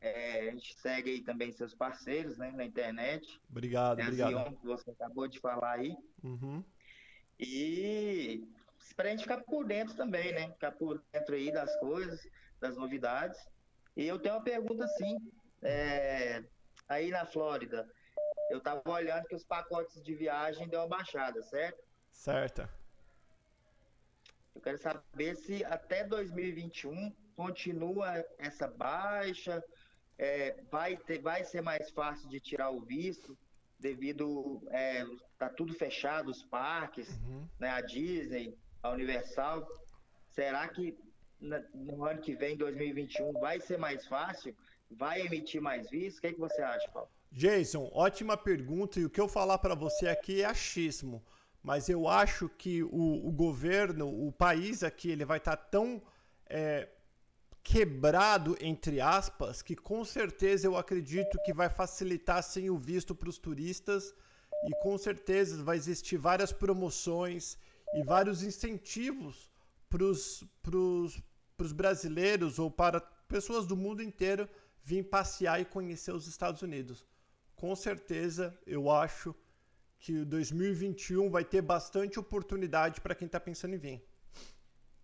É, a gente segue aí também seus parceiros, né? Na internet. Obrigado, a obrigado. Zion, que você acabou de falar aí. Uhum. E pra gente ficar por dentro também, né? Ficar por dentro aí das coisas, das novidades. E eu tenho uma pergunta assim, é, aí na Flórida, eu tava olhando que os pacotes de viagem deu uma baixada, certo? Certa. Eu quero saber se até 2021 continua essa baixa, é, vai, ter, vai ser mais fácil de tirar o visto, devido é, tá tudo fechado, os parques, Uhum. né, a Disney, a Universal. Será que no ano que vem, 2021, vai ser mais fácil? Vai emitir mais vistos? O que, é que você acha, Paulo? Jason, ótima pergunta. E o que eu falar para você aqui é achismo. Mas eu acho que o, o governo, o país aqui, ele vai estar tão é, quebrado, entre aspas, que com certeza eu acredito que vai facilitar sim o visto para os turistas. E com certeza vai existir várias promoções e vários incentivos para os brasileiros ou para pessoas do mundo inteiro vir passear e conhecer os Estados Unidos. Com certeza, eu acho que 2021 vai ter bastante oportunidade para quem está pensando em vir.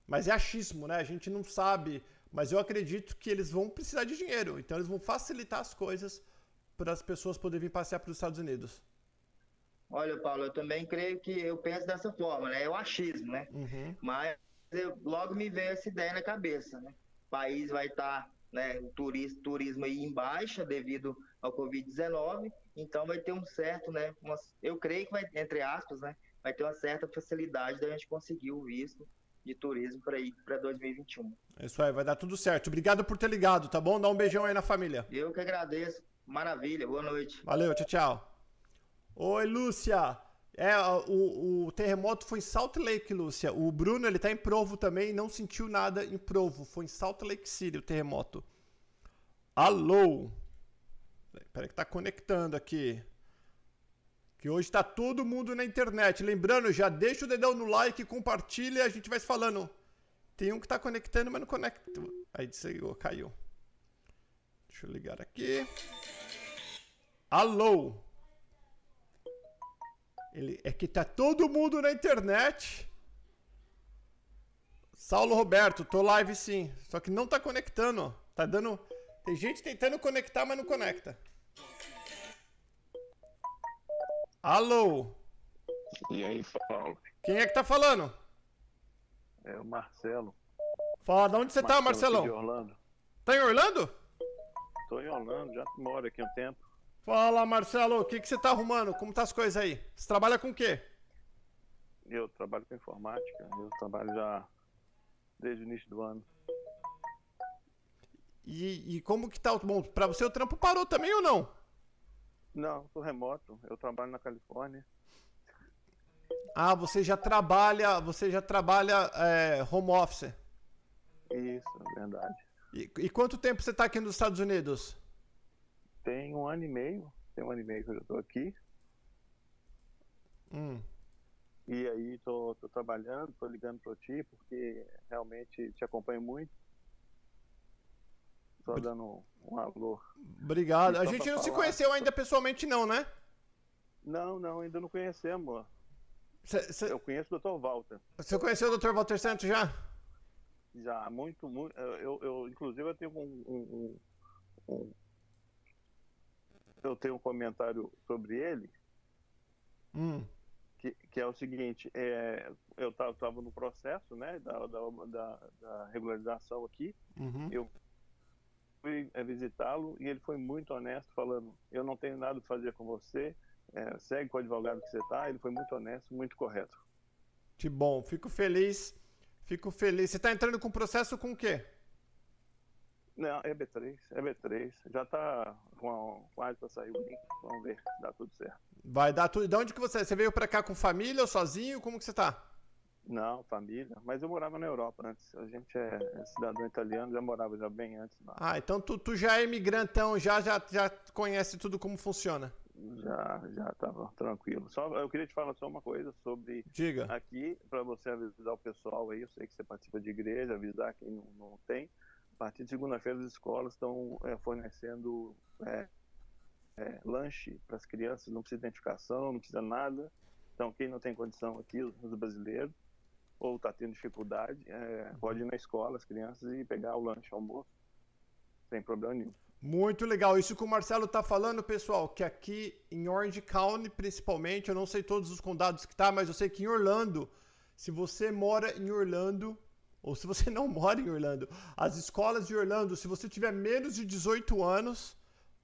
Mas é achismo, né? A gente não sabe, mas eu acredito que eles vão precisar de dinheiro, então eles vão facilitar as coisas para as pessoas poderem vir passear para os Estados Unidos. Olha, Paulo, eu também creio que eu penso dessa forma, né? É o achismo, né? Uhum. Mas eu, logo me veio essa ideia na cabeça, né? O país vai estar, né, o turismo, turismo aí em baixa devido ao Covid-19, então vai ter um certo, né, uma, eu creio que vai, entre aspas, né, vai ter uma certa facilidade da gente conseguir o visto de turismo para ir para 2021. É isso aí, vai dar tudo certo. Obrigado por ter ligado, tá bom? Dá um beijão aí na família. Eu que agradeço. Maravilha, boa noite. Valeu, tchau, tchau. Oi, Lúcia. É, o, o terremoto foi em Salt Lake, Lúcia. O Bruno, ele tá em Provo também, não sentiu nada em Provo. Foi em Salt Lake City o terremoto. Alô? Peraí que tá conectando aqui. Que hoje tá todo mundo na internet. Lembrando, já deixa o dedão no like, compartilha, a gente vai se falando. Tem um que tá conectando, mas não conecta. Aí desligou, caiu. Deixa eu ligar aqui. Alô? Ele, é que tá todo mundo na internet. Saulo Roberto, tô live sim. Só que não tá conectando. Tá dando. Tem gente tentando conectar, mas não conecta. Alô? E aí, Paulo? Quem é que tá falando? É o Marcelo. Fala, de onde você tá, aqui de Marcelão? Orlando. Tá em Orlando? Tô em Orlando, já moro aqui há um tempo. Fala, Marcelo, o que, que você tá arrumando? Como tá as coisas aí? Você trabalha com o quê? Eu trabalho com informática, eu trabalho já desde o início do ano. E, e como que tá? o- Bom, pra você o trampo parou também ou não? Não, sou remoto, eu trabalho na Califórnia. Ah, você já trabalha, você já trabalha é, home office. Isso, é verdade. E, e quanto tempo você tá aqui nos Estados Unidos? Tem um ano e meio, tem um ano e meio que eu já tô aqui. Hum. E aí tô, tô trabalhando, tô ligando para ti, porque realmente te acompanho muito. Tô dando um alô. Obrigado. A Só gente não se falar. conheceu ainda pessoalmente não, né? Não, não, ainda não conhecemos. Cê- cê- Eu conheço o Dr. Walter. Você conheceu o Dr. Walter Santos já? Já, muito, muito. Eu, eu inclusive, eu tenho um, um- um- um- Eu tenho um comentário sobre ele, Hum. que, que é o seguinte: é, eu estava no processo né, da, da, da- da regularização aqui. Uhum. Eu fui é, visitá-lo e ele foi muito honesto, falando: Eu não tenho nada a fazer com você, é, segue com o advogado que você está. Ele foi muito honesto, muito correto. Que bom, fico feliz. Fico feliz. Você tá entrando com processo com o quê? Não, é B3, é B3. Já está quase para sair o link. Vamos ver dá tudo certo. Vai dar tudo. De onde que você? Você veio pra cá com família ou sozinho? Como que você tá? Não, família. Mas eu morava na Europa antes. A gente é, cidadão italiano, já morava já bem antes. lá. Ah, então tu, tu já é imigrantão, já, já, já conhece tudo como funciona. Já, já estava tranquilo. Só, eu queria te falar só uma coisa sobre Diga. aqui, para você avisar o pessoal aí. Eu sei que você participa de igreja, avisar quem não, não tem. A partir de segunda-feira, as escolas estão é, fornecendo é, é, lanche para as crianças. Não precisa identificação, não precisa nada. Então, quem não tem condição aqui, os brasileiros, ou está tendo dificuldade, é, pode ir na escola, as crianças, e pegar o lanche, almoço, sem problema nenhum. Muito legal. Isso que o Marcelo tá falando, pessoal, que aqui em Orange County, principalmente, eu não sei todos os condados que tá, mas eu sei que em Orlando, se você mora em Orlando, ou se você não mora em Orlando, as escolas de Orlando, se você tiver menos de 18 anos,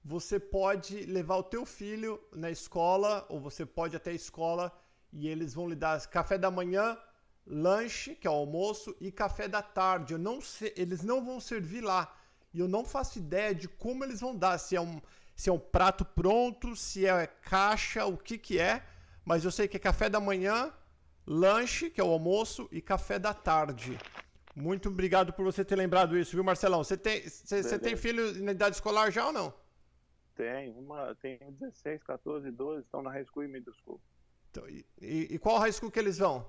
você pode levar o teu filho na escola, ou você pode até a escola, e eles vão lhe dar café da manhã, lanche, que é o almoço, e café da tarde. Eu não sei, eles não vão servir lá. E eu não faço ideia de como eles vão dar, se é um, se é um prato pronto, se é caixa, o que que é. Mas eu sei que é café da manhã, lanche, que é o almoço, e café da tarde. Muito obrigado por você ter lembrado isso, viu, Marcelão? Você tem, você, você tem filho na idade escolar já ou não? Tem, uma, tem 16, 14, 12, estão na High School e Middle School, Então, e, e- e qual high school que eles vão?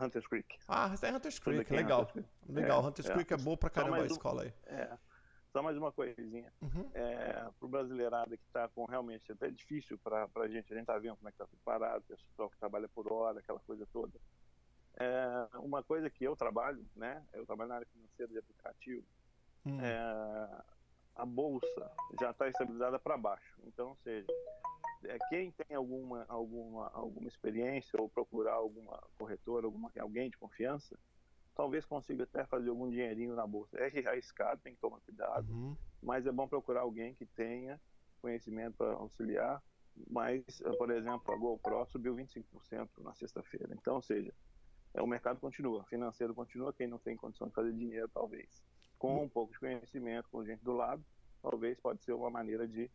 Hunters Creek. Ah, em Hunters Creek, em legal. Hunters Creek. Legal, É, Hunters é. Creek é boa pra caramba a mais um- escola aí. É, só mais uma coisinha. Uhum. É, pro brasileirado que está com realmente até difícil para a gente, a gente tá vendo como é que tá tudo parado, pessoal que trabalha por hora, aquela coisa toda. É, uma coisa que eu trabalho, né? Eu trabalho na área financeira de aplicativo. Hum. é, a bolsa já está estabilizada para baixo. Então, ou seja, é, quem tem alguma, alguma, alguma experiência ou procurar alguma corretora, alguma, alguém de confiança, talvez consiga até fazer algum dinheirinho na bolsa. É arriscado, tem que tomar cuidado, Uhum. mas é bom procurar alguém que tenha conhecimento para auxiliar. Mas, eh, por exemplo, a GoPro subiu 25% na sexta-feira. Então, ou seja, é, o mercado continua, financeiro continua, quem não tem condição de fazer dinheiro, talvez. Com um pouco de conhecimento, com gente do lado, talvez pode ser uma maneira de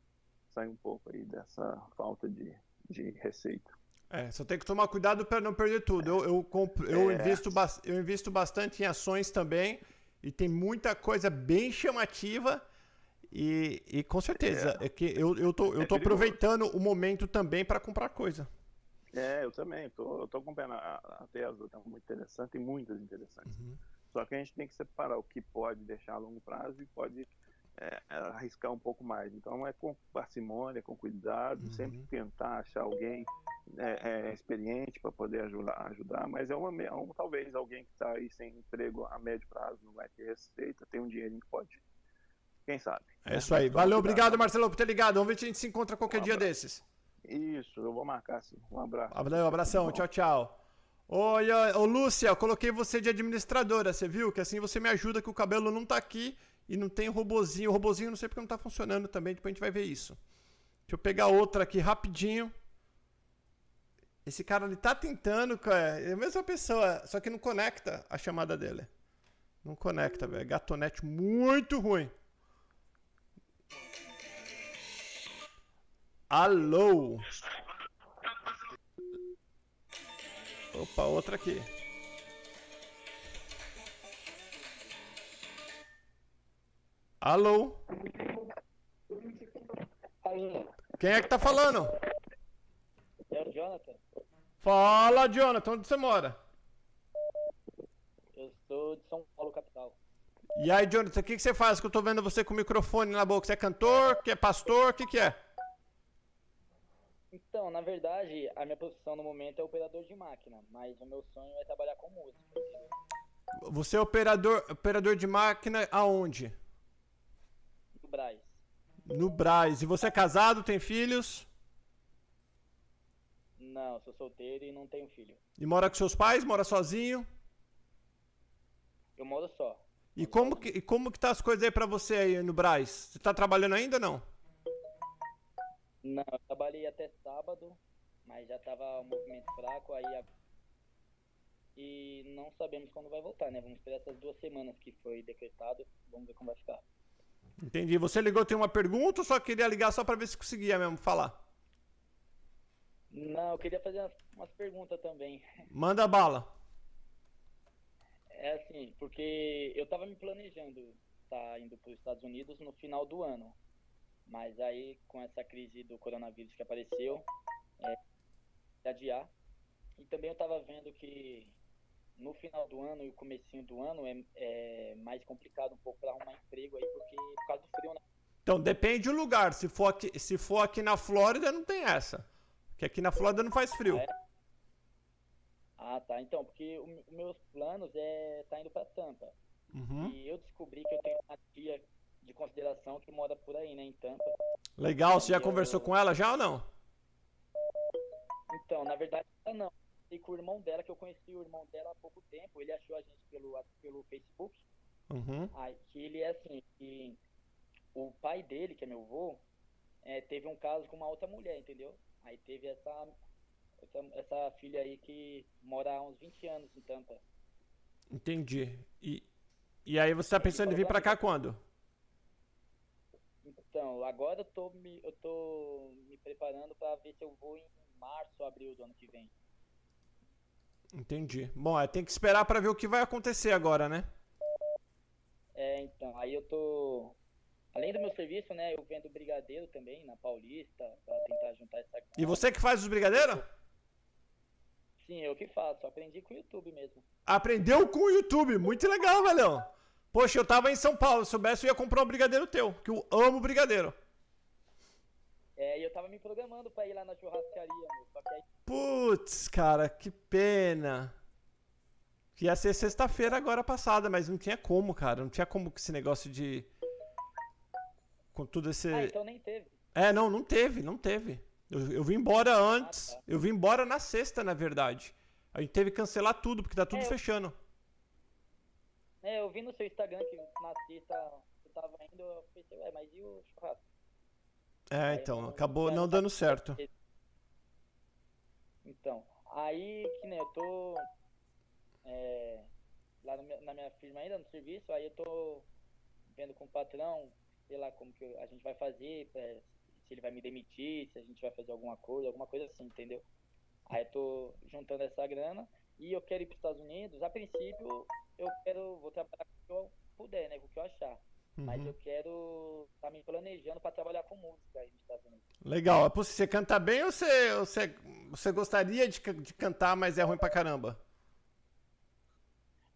sair um pouco aí dessa falta de, de receita. É, só tem que tomar cuidado para não perder tudo. Eu, eu, compro, eu, É. invisto eu invisto bastante em ações também e tem muita coisa bem chamativa e, e com certeza é. que eu, eu tô, eu É tô perigoso. aproveitando o momento também para comprar coisa. É, eu também, tô, eu tô acompanhando a, a Tesla, tá muito interessante, tem muitas interessantes. Uhum. Só que a gente tem que separar o que pode deixar a longo prazo e pode é, arriscar um pouco mais. Então é com parcimônia, com cuidado, Uhum. sempre tentar achar alguém é, é, experiente para poder ajudar, ajudar, mas é uma, é um, talvez alguém que está aí sem emprego a médio prazo, não vai ter receita, tem um dinheirinho que pode. Quem sabe? É isso aí. Valeu, obrigado, Marcelo, por ter ligado. Vamos ver se a gente se encontra qualquer Um dia desses. Isso, eu vou marcar sim. Um abraço. Valeu, abração, Bom. tchau, tchau. Oi, oi, ô Lúcia, eu coloquei você de administradora, você viu? Que assim você me ajuda que o cabelo não tá aqui e não tem robozinho. O robozinho não sei porque não tá funcionando também, depois a gente vai ver isso. Deixa eu pegar outra aqui rapidinho. Esse cara ele tá tentando, cara. É a mesma pessoa, só que não conecta a chamada dele. Não conecta, velho. Gatonete muito ruim. Alô? Opa, outra aqui. Alô? Quem é que tá falando? É o Jonathan. Fala, Jonathan, onde você mora? Eu sou de São Paulo, capital. E aí, Jonathan, o que, que você faz? Que eu tô vendo você com o microfone na boca. Você é cantor? Que é pastor? O que, que é? Então, na verdade, a minha profissão no momento é operador de máquina, mas o meu sonho é trabalhar com música. Você é operador, operador de máquina aonde? No Braz. No Braz. E você é casado, tem filhos? Não, sou solteiro e não tenho filho. E mora com seus pais? Mora sozinho? Eu moro só. E como que, e como que tá as coisas aí pra você aí no Braz? Você tá trabalhando ainda ou não? Não, eu trabalhei até sábado, mas já tava um movimento fraco, aí a- e não sabemos quando vai voltar, né? Vamos esperar essas duas semanas que foi decretado, vamos ver como vai ficar. Entendi. Você ligou, tem uma pergunta ou só queria ligar só pra ver se conseguia mesmo falar? Não, eu queria fazer umas, umas perguntas também. Manda bala. É assim, porque eu tava me planejando tá indo para os Estados Unidos no final do ano. Mas aí, com essa crise do coronavírus que apareceu, é, adiar. E também eu tava vendo que no final do ano e o comecinho do ano é, é mais complicado um pouco para arrumar emprego aí, porque por causa do frio, né? Então, depende do lugar. Se for aqui, se for aqui na Flórida, não tem essa. Porque aqui na Flórida não faz frio. Ah, é? Ah, tá. Então, porque os meus planos é tá indo para Tampa. Uhum. E eu descobri que eu tenho uma tia de consideração que mora por aí, né, em Tampa. Legal. Você já Eu- conversou com ela já ou não? Então, na verdade, não. E com o irmão dela, que eu conheci o irmão dela há pouco tempo, ele achou a gente pelo, pelo Facebook. Uhum. Aí, que ele é assim, que o pai dele, que é meu avô, é, teve um caso com uma outra mulher, entendeu? Aí teve essa, essa, essa filha aí que mora há uns 20 anos em Tampa. Entendi. E, e aí você tá pensando em vir pra cá quando? Então, agora eu tô me, eu tô me preparando pra ver se eu vou em março, abril do ano que vem. Entendi. Bom, é, tem que esperar pra ver o que vai acontecer agora, né? É, então, aí eu tô. Além do meu serviço, né, eu vendo brigadeiro também na Paulista, pra tentar juntar essa grana. E você que faz os brigadeiros? Sim, eu que faço, aprendi com o YouTube mesmo. Aprendeu com o YouTube. Muito legal, velhão. Poxa, eu tava em São Paulo. Se soubesse, eu ia comprar um brigadeiro teu. Que eu amo brigadeiro. É, e eu tava me programando pra ir lá na churrascaria, meu, só que aí Putz, cara, que pena. Que ia ser sexta-feira agora passada, mas não tinha como, cara. Não tinha como com esse negócio de. Com tudo esse. Ah, então nem teve. É, não, não teve, não teve. Eu, eu vim embora antes. tá. Eu vim embora na sexta, na verdade. A gente teve que cancelar tudo, porque tá tudo É, eu- fechando. É, eu vi no seu Instagram que na sexta você tava indo, eu pensei, ué, mas e o churrasco? É, então, acabou não dando certo. Então, aí que nem eu tô é, lá meu- na minha firma ainda, no serviço, aí eu tô vendo com o patrão, sei lá como que eu- a gente vai fazer, se ele vai me demitir, se a gente vai fazer alguma coisa, alguma coisa assim, entendeu? Aí eu tô juntando essa grana e eu quero ir para os Estados Unidos. A princípio, eu quero, vou trabalhar com o que eu puder, né, com o que eu achar. Mas Uhum. eu quero tá me planejando para trabalhar com música aí nos Estados Unidos. Legal. Você canta bem ou você, você, você gostaria de, de cantar, mas é ruim pra caramba?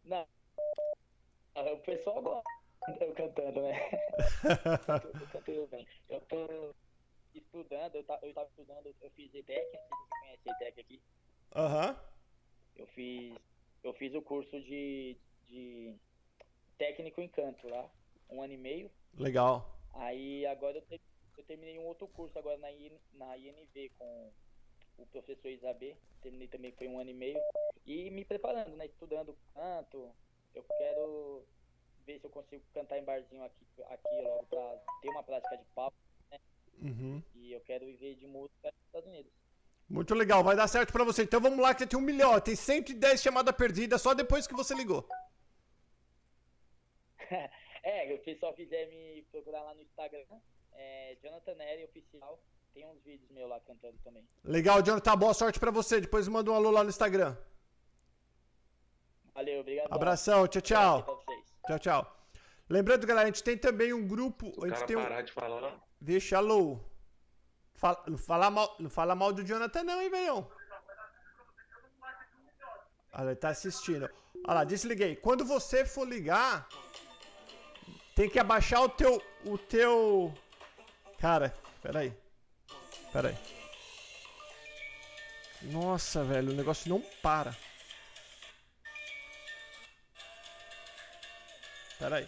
Não. Ah, O pessoal gosta eu cantando, né? Eu canto bem. Eu tô estudando, eu, ta, eu tava estudando, eu fiz ETEC, não sei se você conhece ETEC aqui. Aham. Eu fiz, eu fiz o curso de, de técnico em canto lá, um ano e meio. Legal. Aí agora eu, te- eu terminei um outro curso agora na, IN, na INV com o professor Isabê. Terminei também foi um ano e meio. E me preparando, né? Estudando canto. Eu quero ver se eu consigo cantar em barzinho aqui, aqui logo pra ter uma prática de palco. Uhum. E eu quero viver de música nos Estados Unidos. Muito legal, vai dar certo pra você. Então vamos lá, que você tem um milhão. Tem 110 chamadas perdidas só depois que você ligou. é, se o pessoal quiser me procurar lá no Instagram, é Jonathan Nery Oficial. Tem uns vídeos meus lá cantando também. Legal, Jonathan. Boa sorte pra você. Depois manda um alô lá no Instagram. Valeu, obrigado. Abração, tchau, tchau. Tchau, tchau. Lembrando, galera, a gente tem também um grupo. Se o cara tem parar um... de falar. Deixa alô. Fala, não, fala mal, não fala mal do Jonathan, não, hein, velhão? Olha, ele tá assistindo. Olha lá, desliguei. Quando você for ligar, tem que abaixar o teu. O teu. Cara, peraí. Peraí. Nossa, velho, o negócio não para. Peraí.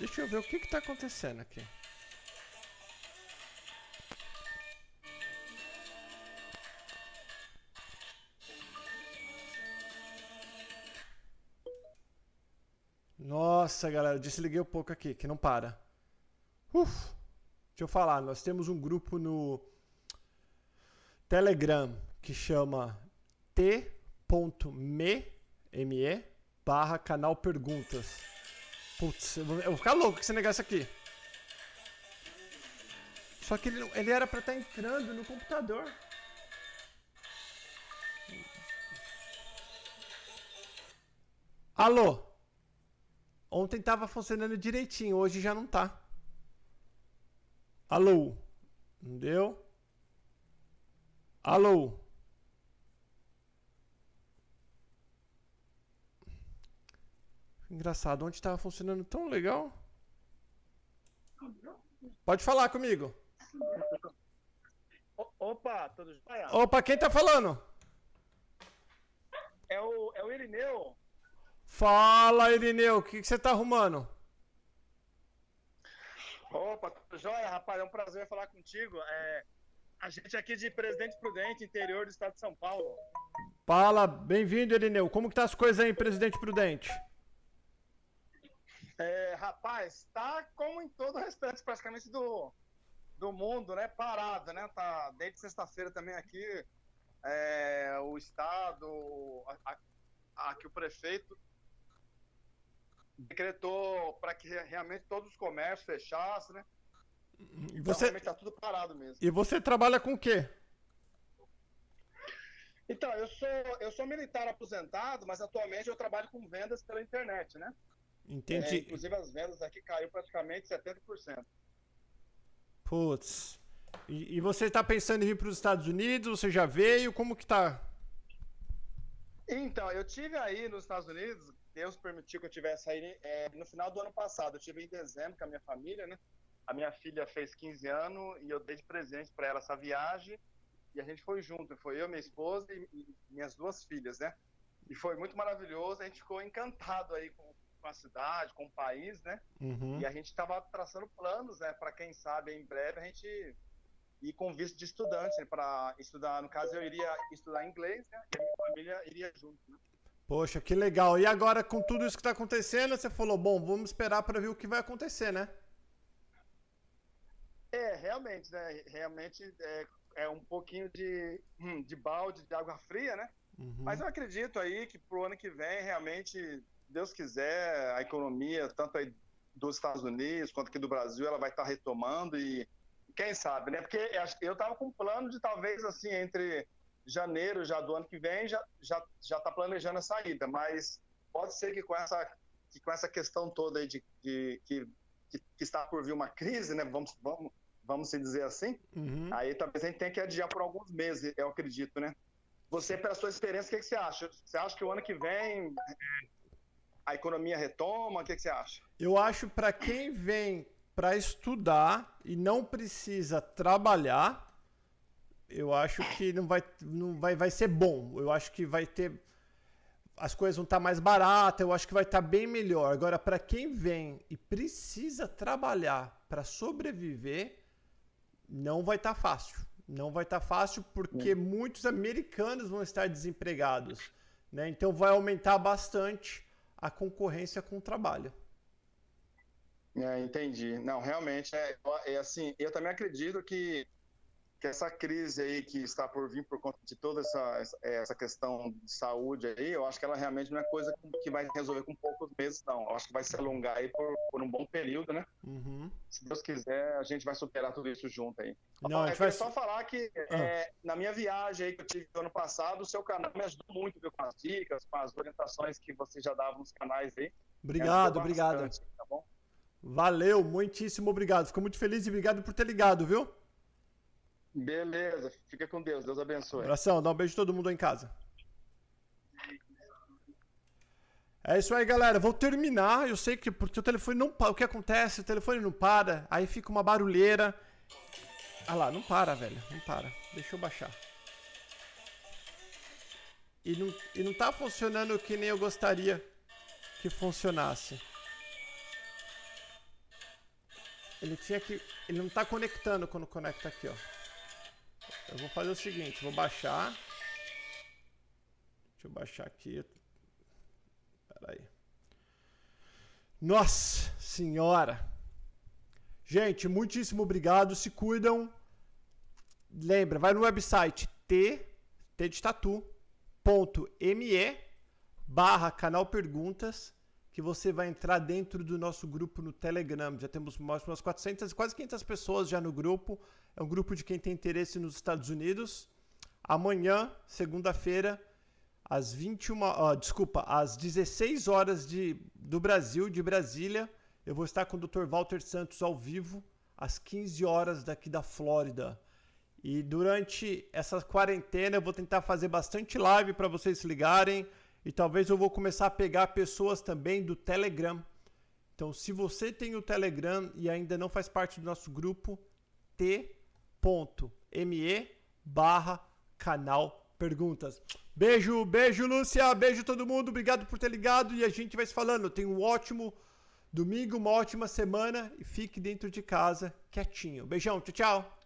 Deixa eu ver o que que tá acontecendo aqui. Nossa, galera, desliguei um pouco aqui, que não para. Uf. Deixa eu falar, nós temos um grupo no Telegram que chama t.me me, barra canal perguntas. Putz, eu vou, ficar louco com esse negócio aqui. Só que ele, ele era pra estar entrando no computador. Alô? Ontem tava funcionando direitinho, hoje já não tá. Alô? Não deu? Alô? Engraçado, onde estava funcionando tão legal? Pode falar comigo. Opa, jóia? Opa, quem tá falando? É o, é o Irineu. Fala, Irineu, o que, que você tá arrumando? Opa, tudo jóia, rapaz? É um prazer falar contigo. É, a gente aqui de Presidente Prudente, interior do estado de São Paulo. Fala, bem-vindo, Irineu. Como que tá as coisas aí, Presidente Prudente? É, rapaz, tá como em todo o restante praticamente do, do mundo, né? Parado, né? Tá desde sexta-feira também aqui, é, o Estado, a, a, aqui o prefeito decretou para que realmente todos os comércios fechassem, né? E você... Então, tá tudo parado mesmo. E você trabalha com o quê? Então, eu sou, eu sou militar aposentado, mas atualmente eu trabalho com vendas pela internet, né? Entendi. É, inclusive as vendas aqui caiu praticamente 70%. Putz. E, e você está pensando em vir para os Estados Unidos? Você já veio? Como que tá? Então, eu tive aí nos Estados Unidos, Deus permitiu que eu tivesse aí é, no final do ano passado. Eu tive em dezembro com a minha família, né? A minha filha fez 15 anos e eu dei de presente para ela essa viagem. E a gente foi junto, foi eu, minha esposa e, e minhas duas filhas, né? E foi muito maravilhoso, a gente ficou encantado aí com, com a cidade, com o país, né? Uhum. E a gente estava traçando planos, né? Para quem sabe, em breve a gente ir com visto de estudante, né, para estudar. No caso, eu iria estudar inglês, né? E a minha família iria junto. Né? Poxa, que legal. E agora, com tudo isso que está acontecendo, você falou: bom, vamos esperar para ver o que vai acontecer, né? É, realmente, né? Realmente é, é um pouquinho de, hum, de balde de água fria, né? Uhum. Mas eu acredito aí que pro ano que vem, realmente, Deus quiser, a economia, tanto aí dos Estados Unidos quanto aqui do Brasil, ela vai estar tá retomando e quem sabe, né? Porque eu tava com um plano de talvez assim, entre janeiro já do ano que vem, já, já, já tá planejando a saída, mas pode ser que com essa, que com essa questão toda aí de, de que, que, está por vir uma crise, né? Vamos, vamos, vamos se dizer assim, uhum. aí talvez a gente tenha que adiar por alguns meses, eu acredito, né? Você, pela sua experiência, o que, que você acha? Você acha que o ano que vem a economia retoma? O que, que você acha? Eu acho para quem vem para estudar e não precisa trabalhar, eu acho que não vai, não vai, vai ser bom. Eu acho que vai ter. As coisas vão estar mais baratas, eu acho que vai estar bem melhor. Agora, para quem vem e precisa trabalhar para sobreviver, não vai estar fácil. Não vai estar fácil porque muitos americanos vão estar desempregados. Né? Então vai aumentar bastante a concorrência com o trabalho. É, entendi. Não, realmente, é, é assim, eu também acredito que que essa crise aí que está por vir por conta de toda essa, essa questão de saúde aí, eu acho que ela realmente não é coisa que vai resolver com poucos meses, não. Eu acho que vai se alongar aí por, por um bom período, né? Uhum. Se Deus quiser, a gente vai superar tudo isso junto aí. Não, é vai... só falar que ah. é, na minha viagem aí que eu tive ano passado, o seu canal me ajudou muito viu, com as dicas, com as orientações que você já dava nos canais aí. Obrigado, obrigado. Tá Valeu, muitíssimo obrigado. Fico muito feliz e obrigado por ter ligado, viu? Beleza, fica com Deus, Deus abençoe. Abração, dá um beijo a todo mundo aí em casa. É isso aí, galera. Vou terminar. Eu sei que porque o telefone não para. O que acontece? O telefone não para. Aí fica uma barulheira. Ah lá, não para, velho. Não para. Deixa eu baixar. E não, e não tá funcionando que nem eu gostaria que funcionasse. Ele tinha que. Ele não tá conectando quando conecta aqui, ó. Eu vou fazer o seguinte, vou baixar. Deixa eu baixar aqui. Pera aí. Nossa senhora! Gente, muitíssimo obrigado. Se cuidam. Lembra, vai no website t, t de tatu, ponto me barra canal perguntas que você vai entrar dentro do nosso grupo no Telegram. Já temos umas 400, quase 500 pessoas já no grupo. É um grupo de quem tem interesse nos Estados Unidos. Amanhã, segunda-feira, às 21, uh, desculpa, às 16 horas de, do Brasil, de Brasília, eu vou estar com o Dr. Walter Santos ao vivo, às 15 horas daqui da Flórida. E durante essa quarentena eu vou tentar fazer bastante live para vocês ligarem. E talvez eu vou começar a pegar pessoas também do Telegram. Então, se você tem o Telegram e ainda não faz parte do nosso grupo, t.me barra canal perguntas. Beijo, beijo, Lúcia. Beijo todo mundo. Obrigado por ter ligado e a gente vai se falando. Tenha um ótimo domingo, uma ótima semana e fique dentro de casa quietinho. Beijão, tchau, tchau.